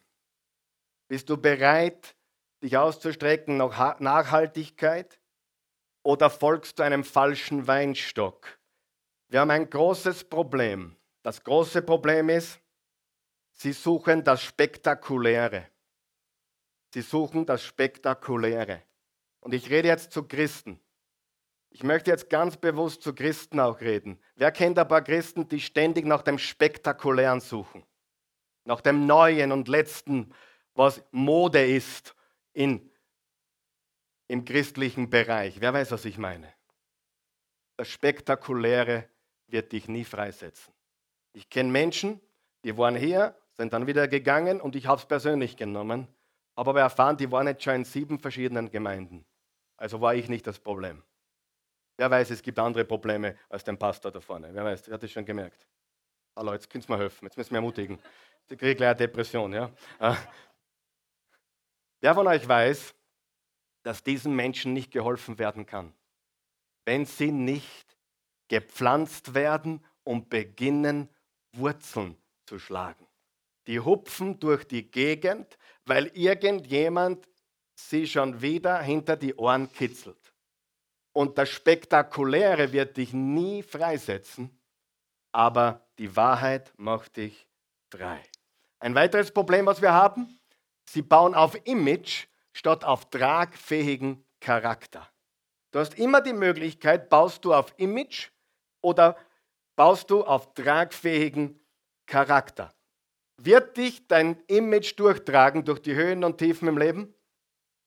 Bist du bereit, dich auszustrecken nach Nachhaltigkeit oder folgst du einem falschen Weinstock? Wir haben ein großes Problem. Das große Problem ist, sie suchen das Spektakuläre. Sie suchen das Spektakuläre. Und ich rede jetzt zu Christen. Ich möchte jetzt ganz bewusst zu Christen auch reden. Wer kennt ein paar Christen, die ständig nach dem Spektakulären suchen? Nach dem Neuen und Letzten, was Mode ist in, im christlichen Bereich. Wer weiß, was ich meine? Das Spektakuläre wird dich nie freisetzen. Ich kenne Menschen, die waren hier, sind dann wieder gegangen und ich habe es persönlich genommen, aber wir erfahren, die waren jetzt schon in sieben verschiedenen Gemeinden. Also war ich nicht das Problem. Wer weiß, es gibt andere Probleme als den Pastor da vorne. Wer weiß, wer hat das schon gemerkt? Hallo, jetzt könnt ihr mir helfen, jetzt müssen wir ermutigen. Ich kriege gleich eine Depression, ja. Äh, Wer von euch weiß, dass diesen Menschen nicht geholfen werden kann, wenn sie nicht gepflanzt werden und beginnen, Wurzeln zu schlagen? Die hupfen durch die Gegend, weil irgendjemand sie schon wieder hinter die Ohren kitzelt. Und das Spektakuläre wird dich nie freisetzen, aber die Wahrheit macht dich frei. Ein weiteres Problem, was wir haben, Sie bauen auf Image statt auf tragfähigen Charakter. Du hast immer die Möglichkeit, baust du auf Image oder baust du auf tragfähigen Charakter. Wird dich dein Image durchtragen durch die Höhen und Tiefen im Leben?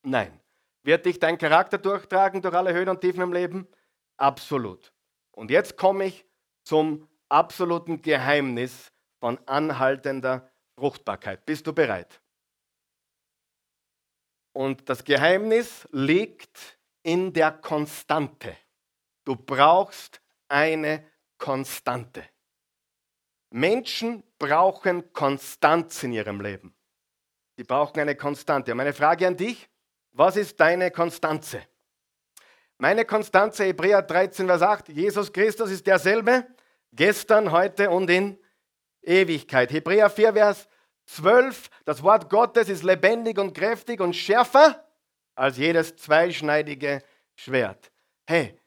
Nein. Wird dich dein Charakter durchtragen durch alle Höhen und Tiefen im Leben? Absolut. Und jetzt komme ich zum absoluten Geheimnis von anhaltender Fruchtbarkeit. Bist du bereit? Und das Geheimnis liegt in der Konstante. Du brauchst eine Konstante. Menschen brauchen Konstanz in ihrem Leben. Sie brauchen eine Konstante. Und meine Frage an dich, was ist deine Konstanze? Meine Konstanze, Hebräer 13, Vers 8, Jesus Christus ist derselbe, gestern, heute und in Ewigkeit. Hebräer 4, Vers 12, das Wort Gottes ist lebendig und kräftig und schärfer als jedes zweischneidige Schwert. Hey,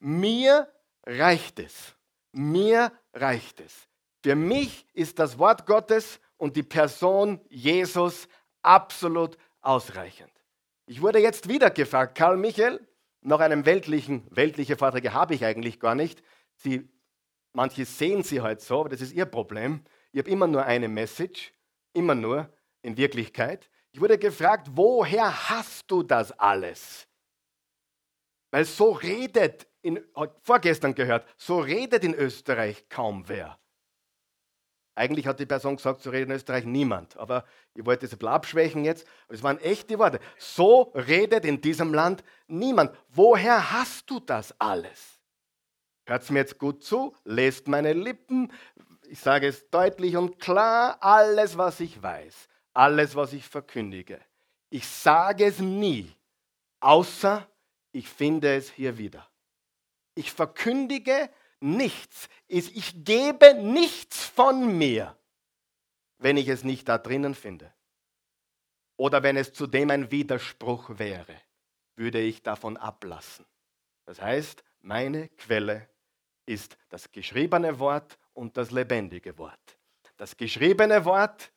mir reicht es. Mir reicht es. Für mich ist das Wort Gottes und die Person Jesus absolut ausreichend. Ich wurde jetzt wieder gefragt, Karl Michael, nach einem weltlichen, weltliche Vorträge habe ich eigentlich gar nicht. Sie, manche sehen sie halt so, aber das ist ihr Problem. Ich habe immer nur eine Message, immer nur in Wirklichkeit. Ich wurde gefragt, woher hast du das alles? Weil so redet, in, vorgestern gehört, so redet in Österreich kaum wer. Eigentlich hat die Person gesagt, so redet in Österreich niemand. Aber ich wollte es ein bisschen abschwächen jetzt. Aber es waren echte Worte. So redet in diesem Land niemand. Woher hast du das alles? Hört mir jetzt gut zu, lest meine Lippen. Ich sage es deutlich und klar, alles, was ich weiß, alles, was ich verkündige. Ich sage es nie, außer ich finde es hier wieder. Ich verkündige nichts ist, ich gebe nichts von mir, wenn ich es nicht da drinnen finde. Oder wenn es zudem ein Widerspruch wäre, würde ich davon ablassen. Das heißt, meine Quelle ist das geschriebene Wort und das lebendige Wort. Das geschriebene Wort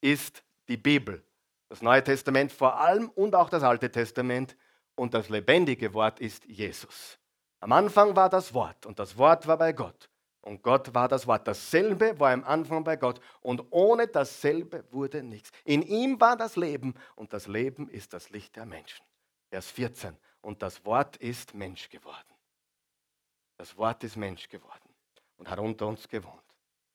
ist die Bibel, das Neue Testament vor allem und auch das Alte Testament und das lebendige Wort ist Jesus. Am Anfang war das Wort und das Wort war bei Gott. Und Gott war das Wort. Dasselbe war am Anfang bei Gott. Und ohne dasselbe wurde nichts. In ihm war das Leben und das Leben ist das Licht der Menschen. Vers 14. Und das Wort ist Mensch geworden. Das Wort ist Mensch geworden und hat unter uns gewohnt.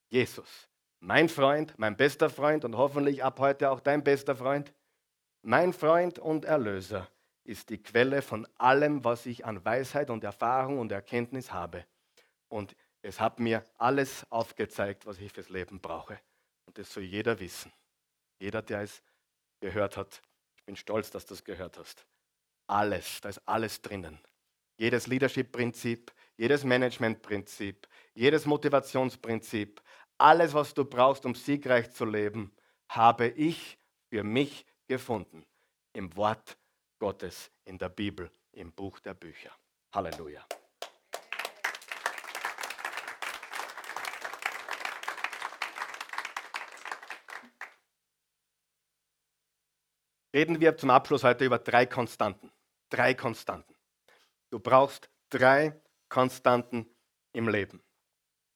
Jesus, mein Freund, mein bester Freund und hoffentlich ab heute auch dein bester Freund, mein Freund und Erlöser ist die Quelle von allem, was ich an Weisheit und Erfahrung und Erkenntnis habe. Und es hat mir alles aufgezeigt, was ich fürs Leben brauche. Und das soll jeder wissen. Jeder, der es gehört hat. Ich bin stolz, dass du es gehört hast. Alles, da ist alles drinnen. Jedes Leadership-Prinzip, jedes Management-Prinzip, jedes Motivationsprinzip, alles, was du brauchst, um siegreich zu leben, habe ich für mich gefunden im Wort Gottes in der Bibel, im Buch der Bücher. Halleluja. Reden wir zum Abschluss heute über drei Konstanten. Drei Konstanten. Du brauchst drei Konstanten im Leben.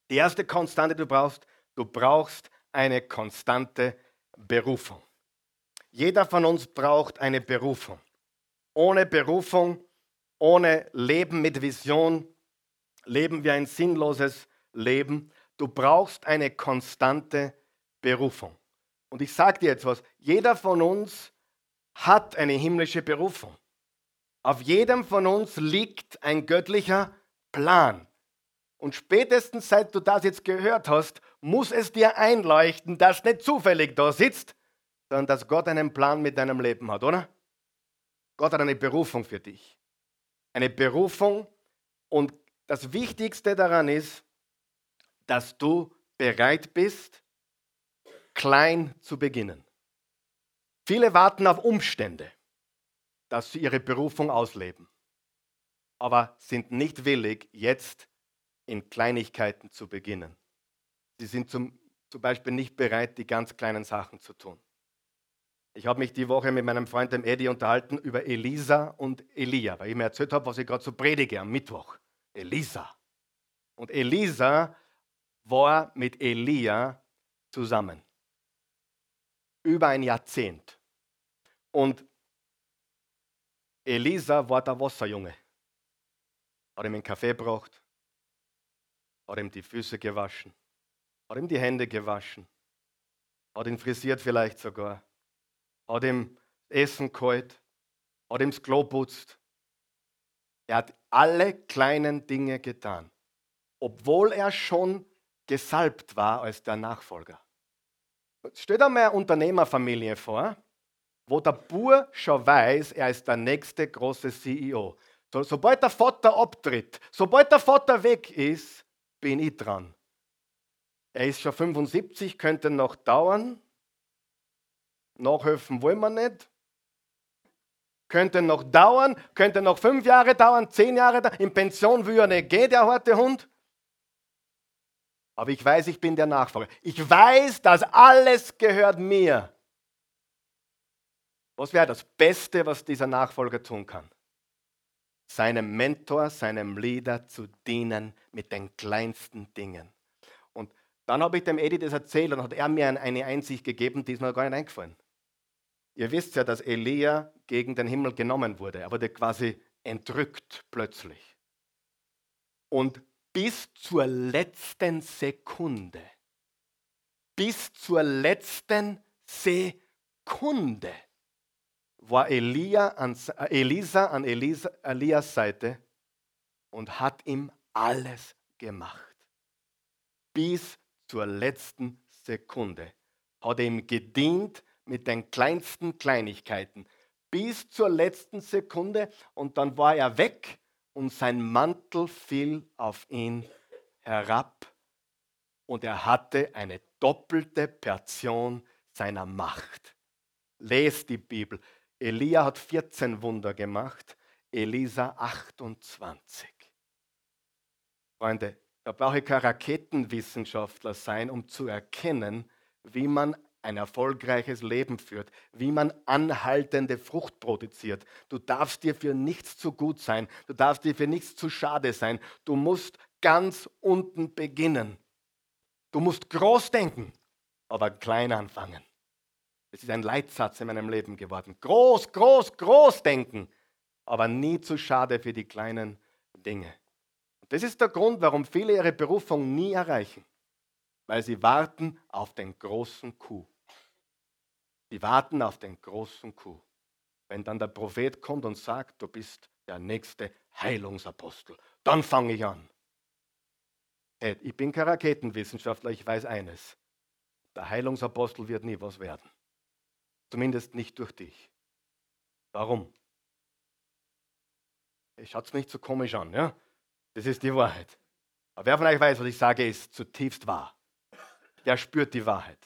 Die erste Konstante, die du brauchst, du brauchst eine konstante Berufung. Jeder von uns braucht eine Berufung ohne Berufung, ohne Leben mit Vision, leben wir ein sinnloses Leben. Du brauchst eine konstante Berufung. Und ich sage dir jetzt was, jeder von uns hat eine himmlische Berufung. Auf jedem von uns liegt ein göttlicher Plan. Und spätestens seit du das jetzt gehört hast, muss es dir einleuchten, dass nicht zufällig da sitzt, sondern dass Gott einen Plan mit deinem Leben hat, oder? Gott hat eine Berufung für dich. Eine Berufung und das Wichtigste daran ist, dass du bereit bist, klein zu beginnen. Viele warten auf Umstände, dass sie ihre Berufung ausleben, aber sind nicht willig, jetzt in Kleinigkeiten zu beginnen. Sie sind zum, zum Beispiel nicht bereit, die ganz kleinen Sachen zu tun. Ich habe mich die Woche mit meinem Freund dem Eddie unterhalten über Elisa und Elia, weil ich mir erzählt habe, was ich gerade so predige am Mittwoch. Elisa. Und Elisa war mit Elia zusammen. Über ein Jahrzehnt. Und Elisa war der Wasserjunge. Hat ihm einen Kaffee gebracht, hat ihm die Füße gewaschen, hat ihm die Hände gewaschen, hat ihn frisiert vielleicht sogar, hat ihm Essen geholt, hat ihm das Klo putzt. Er hat alle kleinen Dinge getan, obwohl er schon gesalbt war als der Nachfolger. Stell dir mal eine Unternehmerfamilie vor, wo der Bur schon weiß, er ist der nächste große CEO. So, sobald der Vater abtritt, sobald der Vater weg ist, bin ich dran. Er ist schon 75, könnte noch dauern. Nachhelfen wollen wir nicht. Könnte noch dauern, könnte noch fünf Jahre dauern, zehn Jahre dauern. In Pension will er nicht gehen, der harte Hund. Aber ich weiß, ich bin der Nachfolger. Ich weiß, dass alles gehört mir. Was wäre das Beste, was dieser Nachfolger tun kann? Seinem Mentor, seinem Leader zu dienen mit den kleinsten Dingen. Und dann habe ich dem Eddie das erzählt und hat er mir eine Einsicht gegeben, die ist mir gar nicht eingefallen. Ihr wisst ja, dass Elia gegen den Himmel genommen wurde. Er wurde quasi entrückt plötzlich. Und bis zur letzten Sekunde, bis zur letzten Sekunde war Elia an, Elisa an Elisa, Elias Seite und hat ihm alles gemacht. Bis zur letzten Sekunde hat er ihm gedient mit den kleinsten Kleinigkeiten. Bis zur letzten Sekunde und dann war er weg und sein Mantel fiel auf ihn herab und er hatte eine doppelte Portion seiner Macht. Lest die Bibel. Elia hat 14 Wunder gemacht, Elisa 28. Freunde, da brauche ich kein Raketenwissenschaftler sein, um zu erkennen, wie man ein erfolgreiches Leben führt, wie man anhaltende Frucht produziert. Du darfst dir für nichts zu gut sein, du darfst dir für nichts zu schade sein. Du musst ganz unten beginnen. Du musst groß denken, aber klein anfangen. Es ist ein Leitsatz in meinem Leben geworden. Groß, groß, groß denken, aber nie zu schade für die kleinen Dinge. Und das ist der Grund, warum viele ihre Berufung nie erreichen, weil sie warten auf den großen Kuh. Sie warten auf den großen Kuh. Wenn dann der Prophet kommt und sagt, du bist der nächste Heilungsapostel, dann fange ich an. Ich bin kein Raketenwissenschaftler, ich weiß eines. Der Heilungsapostel wird nie was werden. Zumindest nicht durch dich. Warum? Schaut es nicht so komisch an, ja? Das ist die Wahrheit. Aber wer von euch weiß, was ich sage, ist zutiefst wahr. Der spürt die Wahrheit.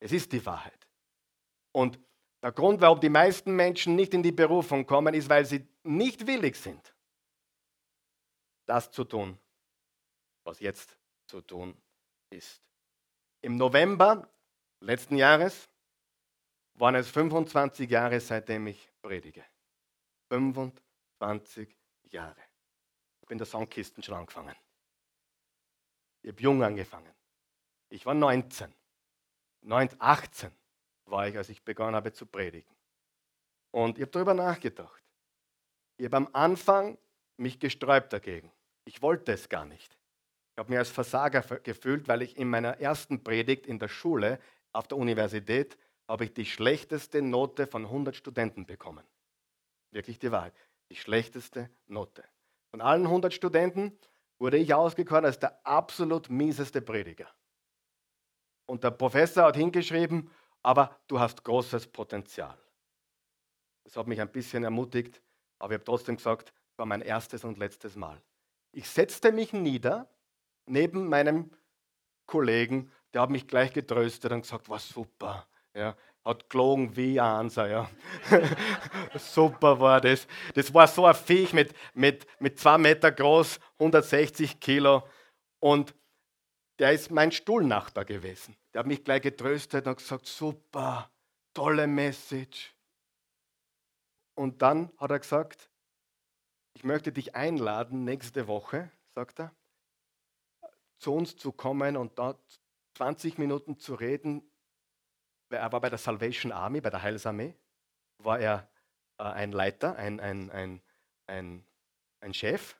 Es ist die Wahrheit. Und der Grund, warum die meisten Menschen nicht in die Berufung kommen, ist, weil sie nicht willig sind, das zu tun, was jetzt zu tun ist. Im November letzten Jahres waren es 25 Jahre, seitdem ich predige. 25 Jahre. Ich bin der Songkisten schon angefangen. Ich habe jung angefangen. Ich war 19. 19 18 war ich, als ich begonnen habe zu predigen. Und ich habe darüber nachgedacht. Ich habe am Anfang mich gesträubt dagegen. Ich wollte es gar nicht. Ich habe mich als Versager gefühlt, weil ich in meiner ersten Predigt in der Schule auf der Universität habe ich die schlechteste Note von 100 Studenten bekommen. Wirklich die Wahrheit. Die schlechteste Note. Von allen 100 Studenten wurde ich ausgekoren als der absolut mieseste Prediger. Und der Professor hat hingeschrieben, aber du hast großes Potenzial. Das hat mich ein bisschen ermutigt, aber ich habe trotzdem gesagt, es war mein erstes und letztes Mal. Ich setzte mich nieder neben meinem Kollegen, der hat mich gleich getröstet und gesagt, war super, ja, hat gelogen wie ein Ansa, ja. Super war das. Das war so ein Viech mit, mit, mit zwei Meter groß, 160 Kilo. Und der ist mein Stuhlnachbar gewesen. Der hat mich gleich getröstet und gesagt, super, tolle Message. Und dann hat er gesagt, ich möchte dich einladen, nächste Woche, sagt er, zu uns zu kommen und dort 20 Minuten zu reden er war bei der Salvation Army, bei der Heilsarmee, war er äh, ein Leiter, ein, ein, ein, ein, ein Chef.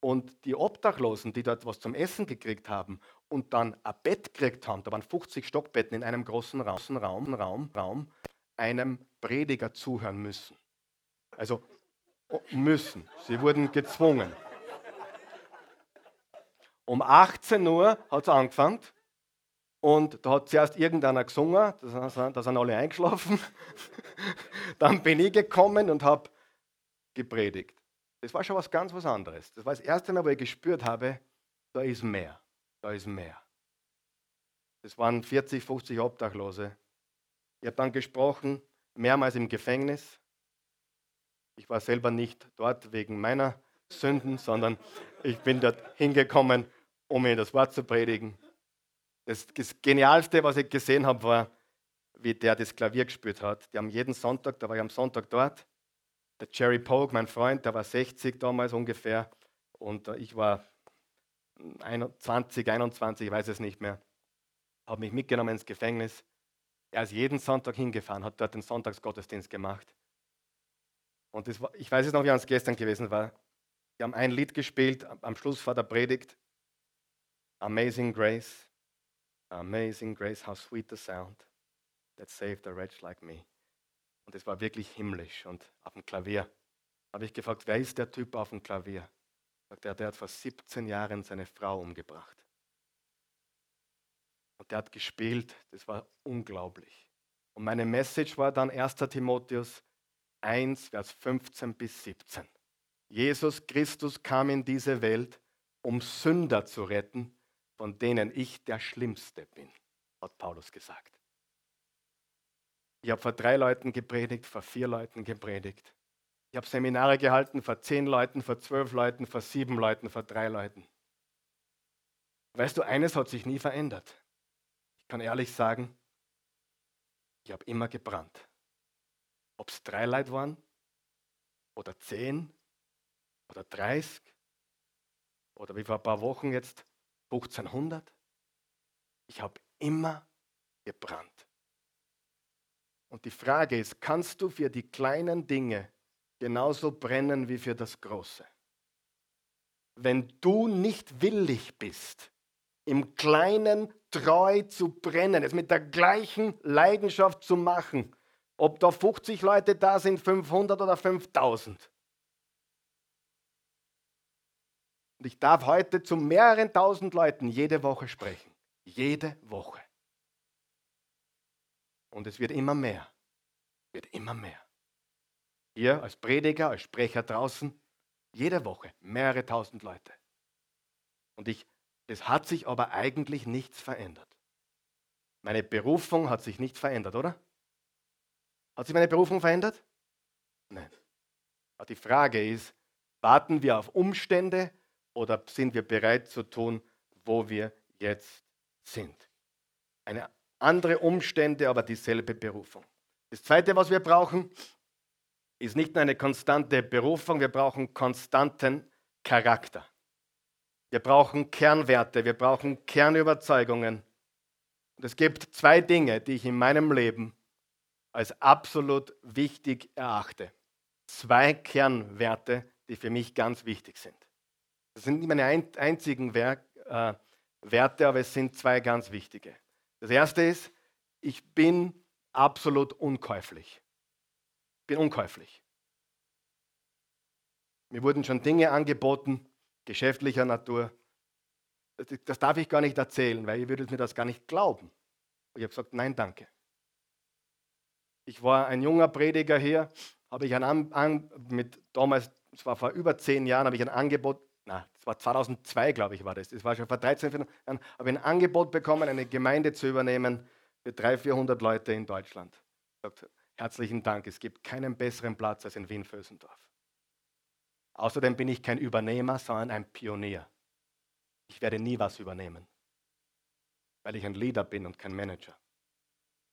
Und die Obdachlosen, die dort was zum Essen gekriegt haben und dann ein Bett gekriegt haben, da waren 50 Stockbetten in einem großen Raum, Raum, Raum, Raum einem Prediger zuhören müssen. Also oh, müssen. Sie wurden gezwungen. Um 18 Uhr hat es angefangen und da hat zuerst irgendeiner gesungen, da sind alle eingeschlafen. Dann bin ich gekommen und habe gepredigt. Das war schon was ganz was anderes. Das war das erste Mal, wo ich gespürt habe, da ist mehr, da ist mehr. Das waren 40, 50 Obdachlose. Ich habe dann gesprochen, mehrmals im Gefängnis. Ich war selber nicht dort wegen meiner Sünden, sondern ich bin dort hingekommen, um ihnen das Wort zu predigen. Das, Genialste, was ich gesehen habe, war, wie der das Klavier gespielt hat. Die haben jeden Sonntag, da war ich am Sonntag dort, der Jerry Pogue, mein Freund, der war 60 damals ungefähr und äh, ich war 20, 21, ich weiß es nicht mehr. Habe mich mitgenommen ins Gefängnis. Er ist jeden Sonntag hingefahren, hat dort den Sonntagsgottesdienst gemacht. Und das war, ich weiß es noch, wie es gestern gewesen war. Wir haben ein Lied gespielt am Schluss vor der Predigt. Amazing Grace, Amazing Grace, how sweet the sound that saved a wretch like me. Und es war wirklich himmlisch. Und auf dem Klavier habe ich gefragt, wer ist der Typ auf dem Klavier? Sagt er, der hat vor 17 Jahren seine Frau umgebracht. Und der hat gespielt, das war unglaublich. Und meine Message war dann 1. Timotheus 1, Vers 15 bis 17. Jesus Christus kam in diese Welt, um Sünder zu retten, von denen ich der Schlimmste bin, hat Paulus gesagt. Ich habe vor drei Leuten gepredigt, vor vier Leuten gepredigt. Ich habe Seminare gehalten vor zehn Leuten, vor zwölf Leuten, vor sieben Leuten, vor drei Leuten. Weißt du, eines hat sich nie verändert. Ich kann ehrlich sagen, ich habe immer gebrannt. Ob es drei Leute waren oder zehn oder 30 oder wie vor ein paar Wochen jetzt 1500. Ich habe immer gebrannt. Und die Frage ist, kannst du für die kleinen Dinge genauso brennen wie für das Große? Wenn du nicht willig bist, im Kleinen treu zu brennen, es mit der gleichen Leidenschaft zu machen, ob da 50 Leute da sind, 500 oder 5000, Und ich darf heute zu mehreren tausend Leuten jede Woche sprechen. Jede Woche. Und es wird immer mehr. Wird immer mehr. Hier als Prediger, als Sprecher draußen, jede Woche mehrere tausend Leute. Und ich, es hat sich aber eigentlich nichts verändert. Meine Berufung hat sich nicht verändert, oder? Hat sich meine Berufung verändert? Nein. Aber die Frage ist, warten wir auf Umstände oder sind wir bereit zu tun, wo wir jetzt sind? Eine andere Umstände, aber dieselbe Berufung. Das Zweite, was wir brauchen, ist nicht nur eine konstante Berufung, wir brauchen konstanten Charakter. Wir brauchen Kernwerte, wir brauchen Kernüberzeugungen. Und es gibt zwei Dinge, die ich in meinem Leben als absolut wichtig erachte. Zwei Kernwerte, die für mich ganz wichtig sind. Das sind nicht meine einzigen Werk, äh, Werte, aber es sind zwei ganz wichtige. Das erste ist, ich bin absolut unkäuflich. Ich bin unkäuflich. Mir wurden schon Dinge angeboten, geschäftlicher Natur. Das, darf ich gar nicht erzählen, weil ihr würdet mir das gar nicht glauben. Und ich habe gesagt, nein, danke. Ich war ein junger Prediger hier, habe ich ein an, an, mit damals, es war vor über zehn Jahren, habe ich ein Angebot na, das war 2002, glaube ich, war das. Das war schon vor 13 Jahren. Habe ich ein Angebot bekommen, eine Gemeinde zu übernehmen für 300, 400 Leute in Deutschland. Sagt, herzlichen Dank, es gibt keinen besseren Platz als in Wien-Vösendorf. Außerdem bin ich kein Übernehmer, sondern ein Pionier. Ich werde nie was übernehmen, weil ich ein Leader bin und kein Manager.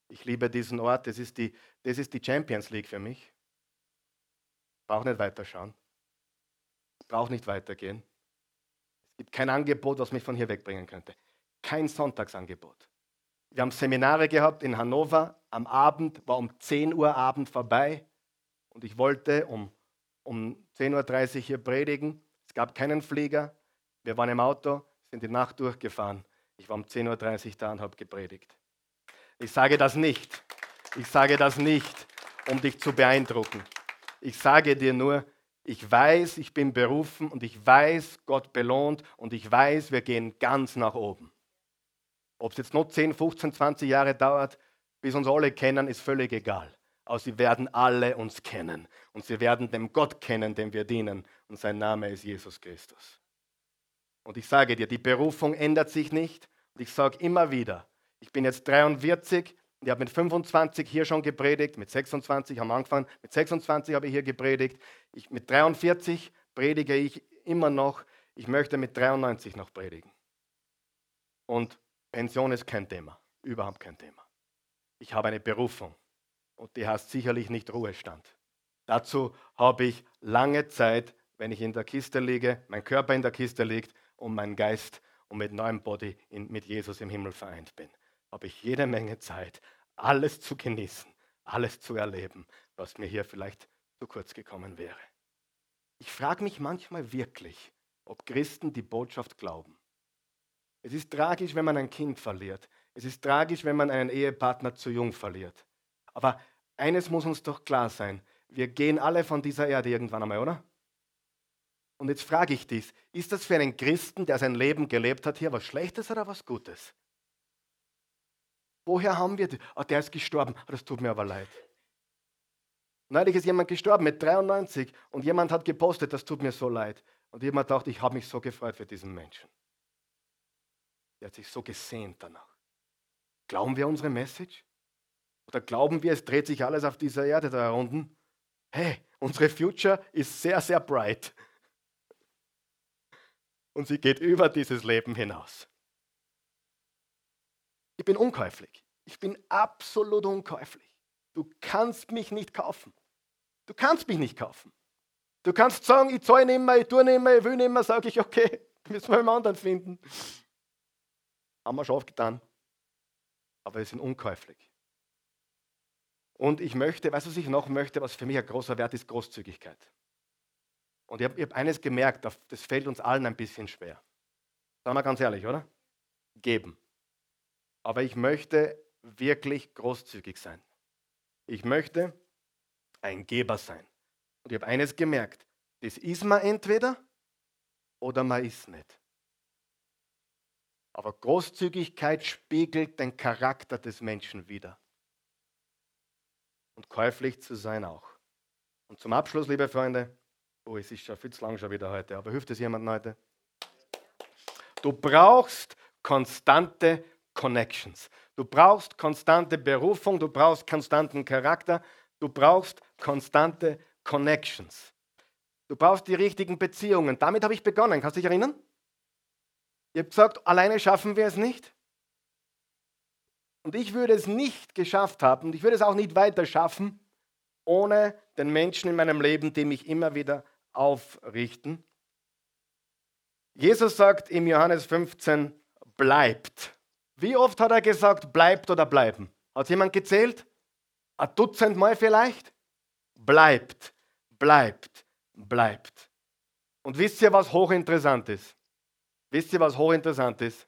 Ich liebe diesen Ort, das ist die, das ist die Champions League für mich. Ich brauche nicht weiterschauen brauche nicht weitergehen. Es gibt kein Angebot, was mich von hier wegbringen könnte. Kein Sonntagsangebot. Wir haben Seminare gehabt in Hannover. Am Abend war um 10 Uhr Abend vorbei. und ich wollte um, um 10.30 Uhr hier predigen. Es gab keinen Flieger. Wir waren im Auto, sind die Nacht durchgefahren. Ich war um 10.30 Uhr da und habe gepredigt. Ich sage das nicht. Ich sage das nicht, um dich zu beeindrucken. Ich sage dir nur, ich weiß, ich bin berufen und ich weiß, Gott belohnt und ich weiß, wir gehen ganz nach oben. Ob es jetzt noch 10, 15, 20 Jahre dauert, bis uns alle kennen, ist völlig egal. Aber sie werden alle uns kennen und sie werden dem Gott kennen, dem wir dienen und sein Name ist Jesus Christus. Und ich sage dir, die Berufung ändert sich nicht und ich sage immer wieder, ich bin jetzt 43 und ich habe mit 25 hier schon gepredigt, mit 26 haben wir angefangen, mit 26 habe ich hier gepredigt. Ich, mit 43 predige ich immer noch. Ich möchte mit 93 noch predigen. Und Pension ist kein Thema, überhaupt kein Thema. Ich habe eine Berufung und die heißt sicherlich nicht Ruhestand. Dazu habe ich lange Zeit, wenn ich in der Kiste liege, mein Körper in der Kiste liegt und mein Geist und mit neuem Body in, mit Jesus im Himmel vereint bin habe ich jede Menge Zeit, alles zu genießen, alles zu erleben, was mir hier vielleicht zu kurz gekommen wäre. Ich frage mich manchmal wirklich, ob Christen die Botschaft glauben. Es ist tragisch, wenn man ein Kind verliert. Es ist tragisch, wenn man einen Ehepartner zu jung verliert. Aber eines muss uns doch klar sein. Wir gehen alle von dieser Erde irgendwann einmal, oder? Und jetzt frage ich dich, ist das für einen Christen, der sein Leben gelebt hat, hier was Schlechtes oder was Gutes? Woher haben wir das? Oh, der ist gestorben. Oh, das tut mir aber leid. Neulich ist jemand gestorben mit 93 und jemand hat gepostet, das tut mir so leid. Und jemand dachte, ich habe mich so gefreut für diesen Menschen. Der hat sich so gesehnt danach. Glauben wir unsere Message? Oder glauben wir, es dreht sich alles auf dieser Erde da unten? Hey, unsere Future ist sehr, sehr bright. Und sie geht über dieses Leben hinaus. Ich bin unkäuflich. Ich bin absolut unkäuflich. Du kannst mich nicht kaufen. Du kannst mich nicht kaufen. Du kannst sagen, ich zahle nicht mehr, ich tue nicht mehr, ich will nicht mehr, sage ich, okay, müssen wir einen anderen finden. Haben wir schon aufgetan. Aber wir sind unkäuflich. Und ich möchte, weißt du, was ich noch möchte, was für mich ein großer Wert ist, Großzügigkeit. Und ich habe hab eines gemerkt, das fällt uns allen ein bisschen schwer. Sagen wir ganz ehrlich, oder? Geben. Aber ich möchte wirklich großzügig sein. Ich möchte ein Geber sein. Und ich habe eines gemerkt, das ist man entweder oder man ist nicht. Aber Großzügigkeit spiegelt den Charakter des Menschen wider. Und käuflich zu sein auch. Und zum Abschluss, liebe Freunde, oh, es ist schon viel zu lang schon wieder heute, aber hilft es jemandem heute? Du brauchst konstante Connections. Du brauchst konstante Berufung, du brauchst konstanten Charakter, du brauchst konstante Connections. Du brauchst die richtigen Beziehungen. Damit habe ich begonnen. Kannst du dich erinnern? Ihr habt gesagt, alleine schaffen wir es nicht. Und ich würde es nicht geschafft haben und ich würde es auch nicht weiter schaffen, ohne den Menschen in meinem Leben, die mich immer wieder aufrichten. Jesus sagt im Johannes 15, bleibt. Wie oft hat er gesagt, bleibt oder bleiben? Hat jemand gezählt? Ein Dutzend Mal vielleicht? Bleibt, bleibt, bleibt. Und wisst ihr, was hochinteressant ist? Wisst ihr, was hochinteressant ist?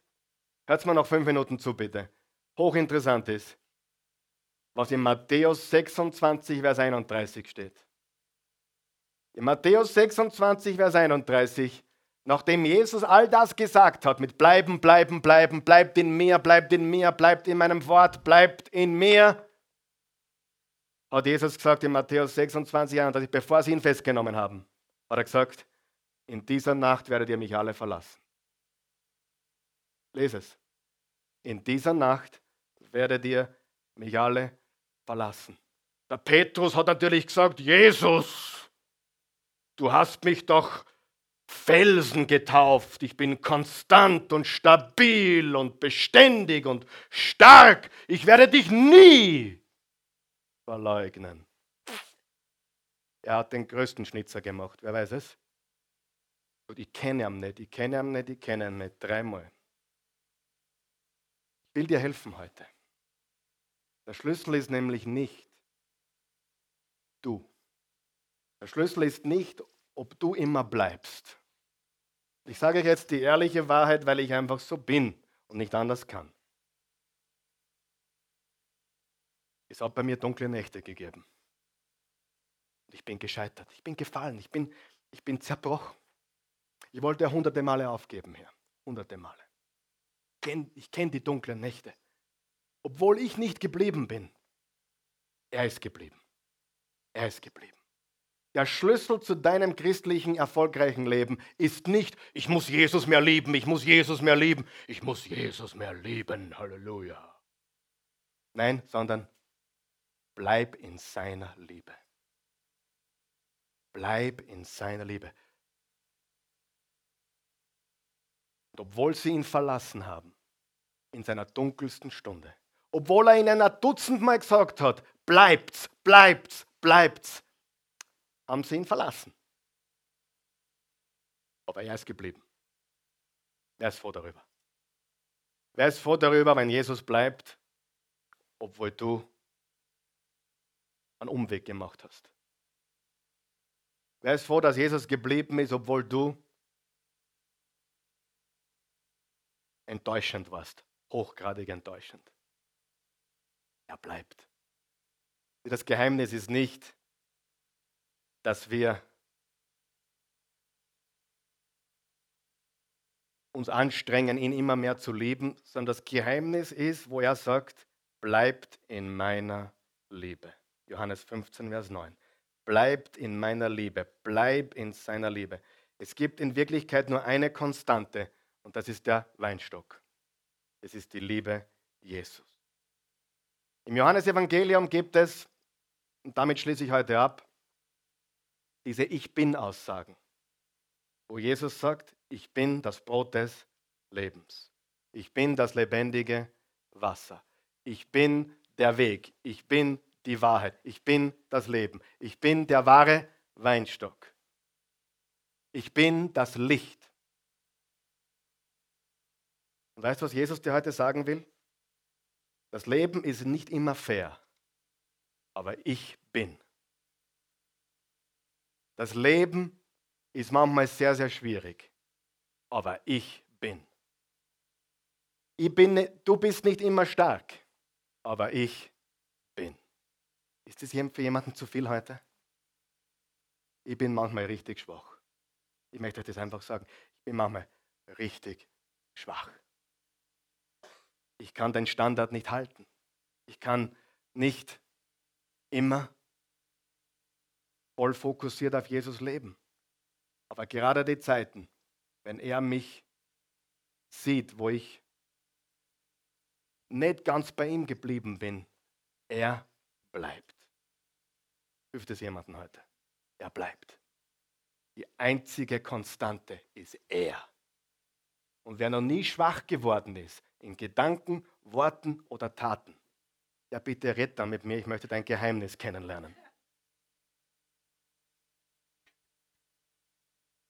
Hört mal noch fünf Minuten zu, bitte. Hochinteressant ist, was in Matthäus 26, Vers 31 steht. In Matthäus 26, Vers 31 Nachdem Jesus all das gesagt hat, mit bleiben, bleiben, bleiben, bleibt in mir, bleibt in mir, bleibt in meinem Wort, bleibt in mir, hat Jesus gesagt in Matthäus 26, 31, bevor sie ihn festgenommen haben, hat er gesagt, in dieser Nacht werdet ihr mich alle verlassen. Lese es. In dieser Nacht werdet ihr mich alle verlassen. Der Petrus hat natürlich gesagt, Jesus, du hast mich doch Felsen getauft. Ich bin konstant und stabil und beständig und stark. Ich werde dich nie verleugnen. Er hat den größten Schnitzer gemacht. Wer weiß es? Und ich kenne ihn nicht, ich kenne ihn nicht, ich kenne ihn nicht. Dreimal. Will dir helfen heute. Der Schlüssel ist nämlich nicht du. Der Schlüssel ist nicht, ob du immer bleibst. Ich sage euch jetzt die ehrliche Wahrheit, weil ich einfach so bin und nicht anders kann. Es hat bei mir dunkle Nächte gegeben. Ich bin gescheitert, ich bin gefallen, ich bin, ich bin zerbrochen. Ich wollte hunderte Male aufgeben, Herr. Hunderte Male. Ich kenne die dunklen Nächte. Obwohl ich nicht geblieben bin, er ist geblieben. Er ist geblieben. Der Schlüssel zu deinem christlichen, erfolgreichen Leben ist nicht, ich muss Jesus mehr lieben, ich muss Jesus mehr lieben, ich muss Jesus mehr lieben, Halleluja. Nein, sondern bleib in seiner Liebe. Bleib in seiner Liebe. Und obwohl sie ihn verlassen haben, in seiner dunkelsten Stunde, obwohl er ihnen ein Dutzendmal gesagt hat, bleibt's, bleibt's, bleibt's, haben sie ihn verlassen. Aber er ist geblieben. Wer ist froh darüber? Wer ist froh darüber, wenn Jesus bleibt, obwohl du einen Umweg gemacht hast? Wer ist froh, dass Jesus geblieben ist, obwohl du enttäuschend warst, hochgradig enttäuschend? Er bleibt. Das Geheimnis ist nicht, dass wir uns anstrengen, ihn immer mehr zu lieben, sondern das Geheimnis ist, wo er sagt, bleibt in meiner Liebe. Johannes 15, Vers 9. Bleibt in meiner Liebe, bleib in seiner Liebe. Es gibt in Wirklichkeit nur eine Konstante und das ist der Weinstock. Es ist die Liebe Jesus. Im Johannesevangelium gibt es, und damit schließe ich heute ab, diese Ich bin-Aussagen, wo Jesus sagt, ich bin das Brot des Lebens. Ich bin das lebendige Wasser. Ich bin der Weg. Ich bin die Wahrheit. Ich bin das Leben. Ich bin der wahre Weinstock. Ich bin das Licht. Und weißt du, was Jesus dir heute sagen will? Das Leben ist nicht immer fair, aber ich bin. Das Leben ist manchmal sehr, sehr schwierig, aber ich bin. Ich bin du bist nicht immer stark, aber ich bin. Ist das für jemanden zu viel heute? Ich bin manchmal richtig schwach. Ich möchte euch das einfach sagen. Ich bin manchmal richtig schwach. Ich kann den Standard nicht halten. Ich kann nicht immer voll fokussiert auf Jesus leben. Aber gerade die Zeiten, wenn er mich sieht, wo ich nicht ganz bei ihm geblieben bin, er bleibt. Hilft es jemanden heute? Er bleibt. Die einzige Konstante ist er. Und wer noch nie schwach geworden ist, in Gedanken, Worten oder Taten, ja bitte red da mit mir, ich möchte dein Geheimnis kennenlernen.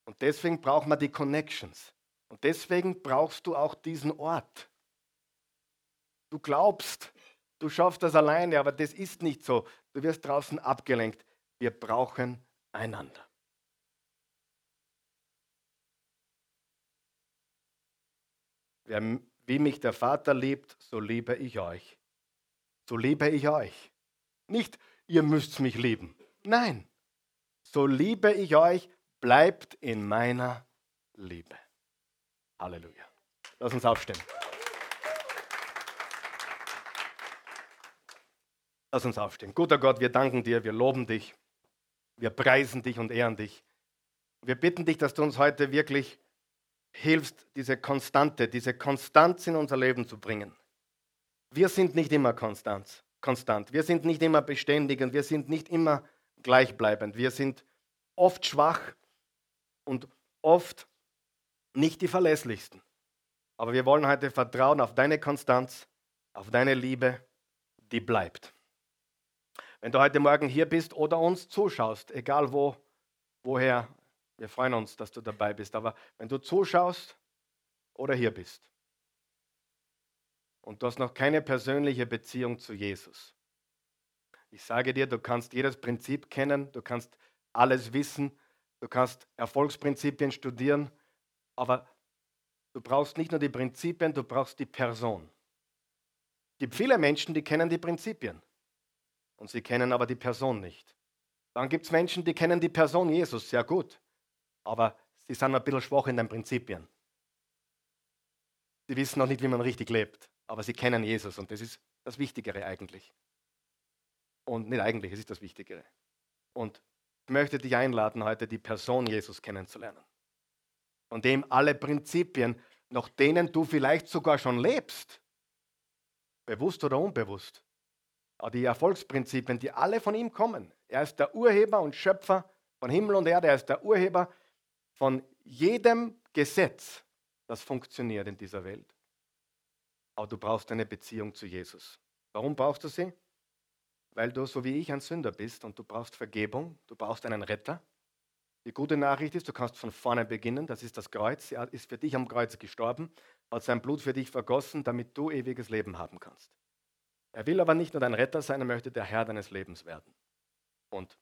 Und deswegen braucht man die Connections. Und deswegen brauchst du auch diesen Ort. Du glaubst, du schaffst das alleine, aber das ist nicht so. Du wirst draußen abgelenkt. Wir brauchen einander. Wer, wie mich der Vater liebt, so liebe ich euch. So liebe ich euch. Nicht, ihr müsst mich lieben. Nein, so liebe ich euch, bleibt in meiner Liebe. Halleluja. Lass uns aufstehen. Lass uns aufstehen. Guter Gott, wir danken dir, wir loben dich, wir preisen dich und ehren dich. Wir bitten dich, dass du uns heute wirklich hilfst, diese Konstante, diese Konstanz in unser Leben zu bringen. Wir sind nicht immer konstant, konstant. Wir sind nicht immer beständig und wir sind nicht immer gleichbleibend. Wir sind oft schwach und oft nicht die verlässlichsten. Aber wir wollen heute vertrauen auf deine Konstanz, auf deine Liebe, die bleibt. Wenn du heute Morgen hier bist oder uns zuschaust, egal wo, woher, wir freuen uns, dass du dabei bist. Aber wenn du zuschaust oder hier bist und du hast noch keine persönliche Beziehung zu Jesus, ich sage dir, du kannst jedes Prinzip kennen, du kannst alles wissen, du kannst Erfolgsprinzipien studieren, aber du brauchst nicht nur die Prinzipien, du brauchst die Person. Es gibt viele Menschen, die kennen die Prinzipien und sie kennen aber die Person nicht. Dann gibt es Menschen, die kennen die Person Jesus sehr gut, aber sie sind ein bisschen schwach in den Prinzipien. Sie wissen noch nicht, wie man richtig lebt, aber sie kennen Jesus und das ist das Wichtigere eigentlich. Und nicht eigentlich, es ist das Wichtigere. Und ich möchte dich einladen, heute die Person Jesus kennenzulernen. Von dem alle Prinzipien, nach denen du vielleicht sogar schon lebst, bewusst oder unbewusst, aber die Erfolgsprinzipien, die alle von ihm kommen. Er ist der Urheber und Schöpfer von Himmel und Erde, er ist der Urheber von jedem Gesetz, das funktioniert in dieser Welt. Aber du brauchst eine Beziehung zu Jesus. Warum brauchst du sie? weil du so wie ich ein Sünder bist und du brauchst Vergebung, du brauchst einen Retter. Die gute Nachricht ist, du kannst von vorne beginnen, das ist das Kreuz. Er ist für dich am Kreuz gestorben, hat sein Blut für dich vergossen, damit du ewiges Leben haben kannst. Er will aber nicht nur dein Retter sein, er möchte der Herr deines Lebens werden. Und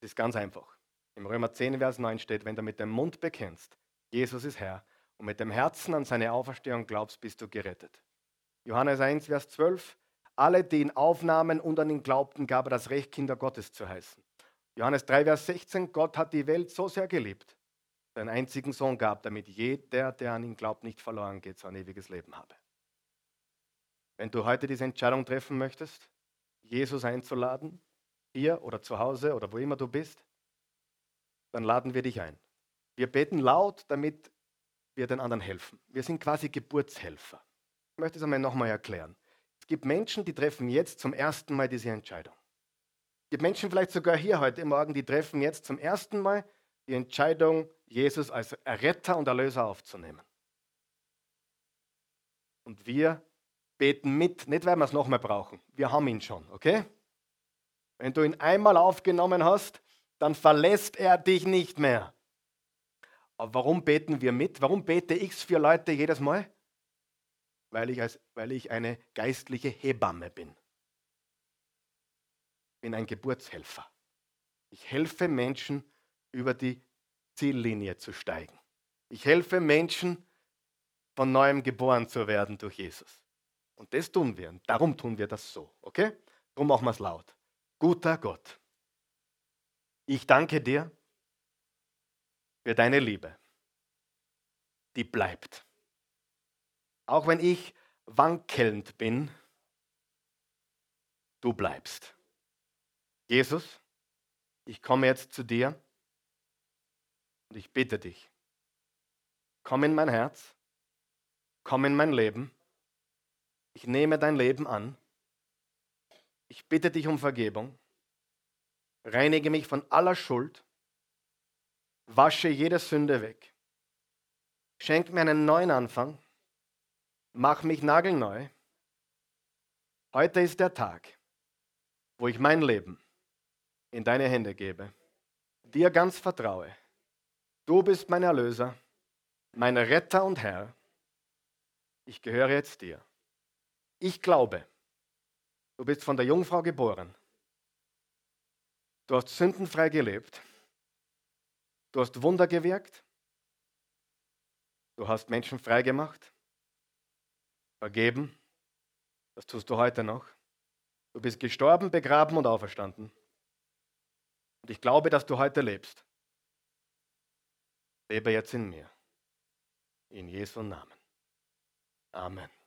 es ist ganz einfach. Im Römer 10, Vers 9 steht, wenn du mit dem Mund bekennst, Jesus ist Herr, und mit dem Herzen an seine Auferstehung glaubst, bist du gerettet. Johannes 1, Vers 12, alle, die ihn aufnahmen und an ihn glaubten, gab er das Recht, Kinder Gottes zu heißen. Johannes 3, Vers 16, Gott hat die Welt so sehr geliebt, seinen einzigen Sohn gab, damit jeder, der an ihn glaubt, nicht verloren geht, sein ewiges Leben habe. Wenn du heute diese Entscheidung treffen möchtest, Jesus einzuladen, hier oder zu Hause oder wo immer du bist, dann laden wir dich ein. Wir beten laut, damit wir den anderen helfen. Wir sind quasi Geburtshelfer. Ich möchte es einmal nochmal erklären gibt Menschen, die treffen jetzt zum ersten Mal diese Entscheidung. Es gibt Menschen vielleicht sogar hier heute Morgen, die treffen jetzt zum ersten Mal die Entscheidung, Jesus als Erretter und Erlöser aufzunehmen. Und wir beten mit, nicht weil wir es nochmal brauchen. Wir haben ihn schon, okay? Wenn du ihn einmal aufgenommen hast, dann verlässt er dich nicht mehr. Aber warum beten wir mit? Warum bete ich für Leute jedes Mal? weil ich, als, weil ich eine geistliche Hebamme bin. Ich bin ein Geburtshelfer. Ich helfe Menschen, über die Ziellinie zu steigen. Ich helfe Menschen, von neuem geboren zu werden durch Jesus. Und das tun wir. Und darum tun wir das so. Okay? Darum machen wir es laut. Guter Gott, ich danke dir für deine Liebe. Die bleibt. Auch wenn ich wankelnd bin, du bleibst. Jesus, ich komme jetzt zu dir und ich bitte dich, komm in mein Herz, komm in mein Leben, ich nehme dein Leben an, ich bitte dich um Vergebung, reinige mich von aller Schuld, wasche jede Sünde weg, schenk mir einen neuen Anfang mach mich nagelneu. Heute ist der Tag, wo ich mein Leben in deine Hände gebe, dir ganz vertraue. Du bist mein Erlöser, mein Retter und Herr. Ich gehöre jetzt dir. Ich glaube, du bist von der Jungfrau geboren. Du hast sündenfrei gelebt. Du hast Wunder gewirkt. Du hast Menschen frei gemacht vergeben. Das tust du heute noch. Du bist gestorben, begraben und auferstanden. Und ich glaube, dass du heute lebst. Lebe jetzt in mir. In Jesu Namen. Amen.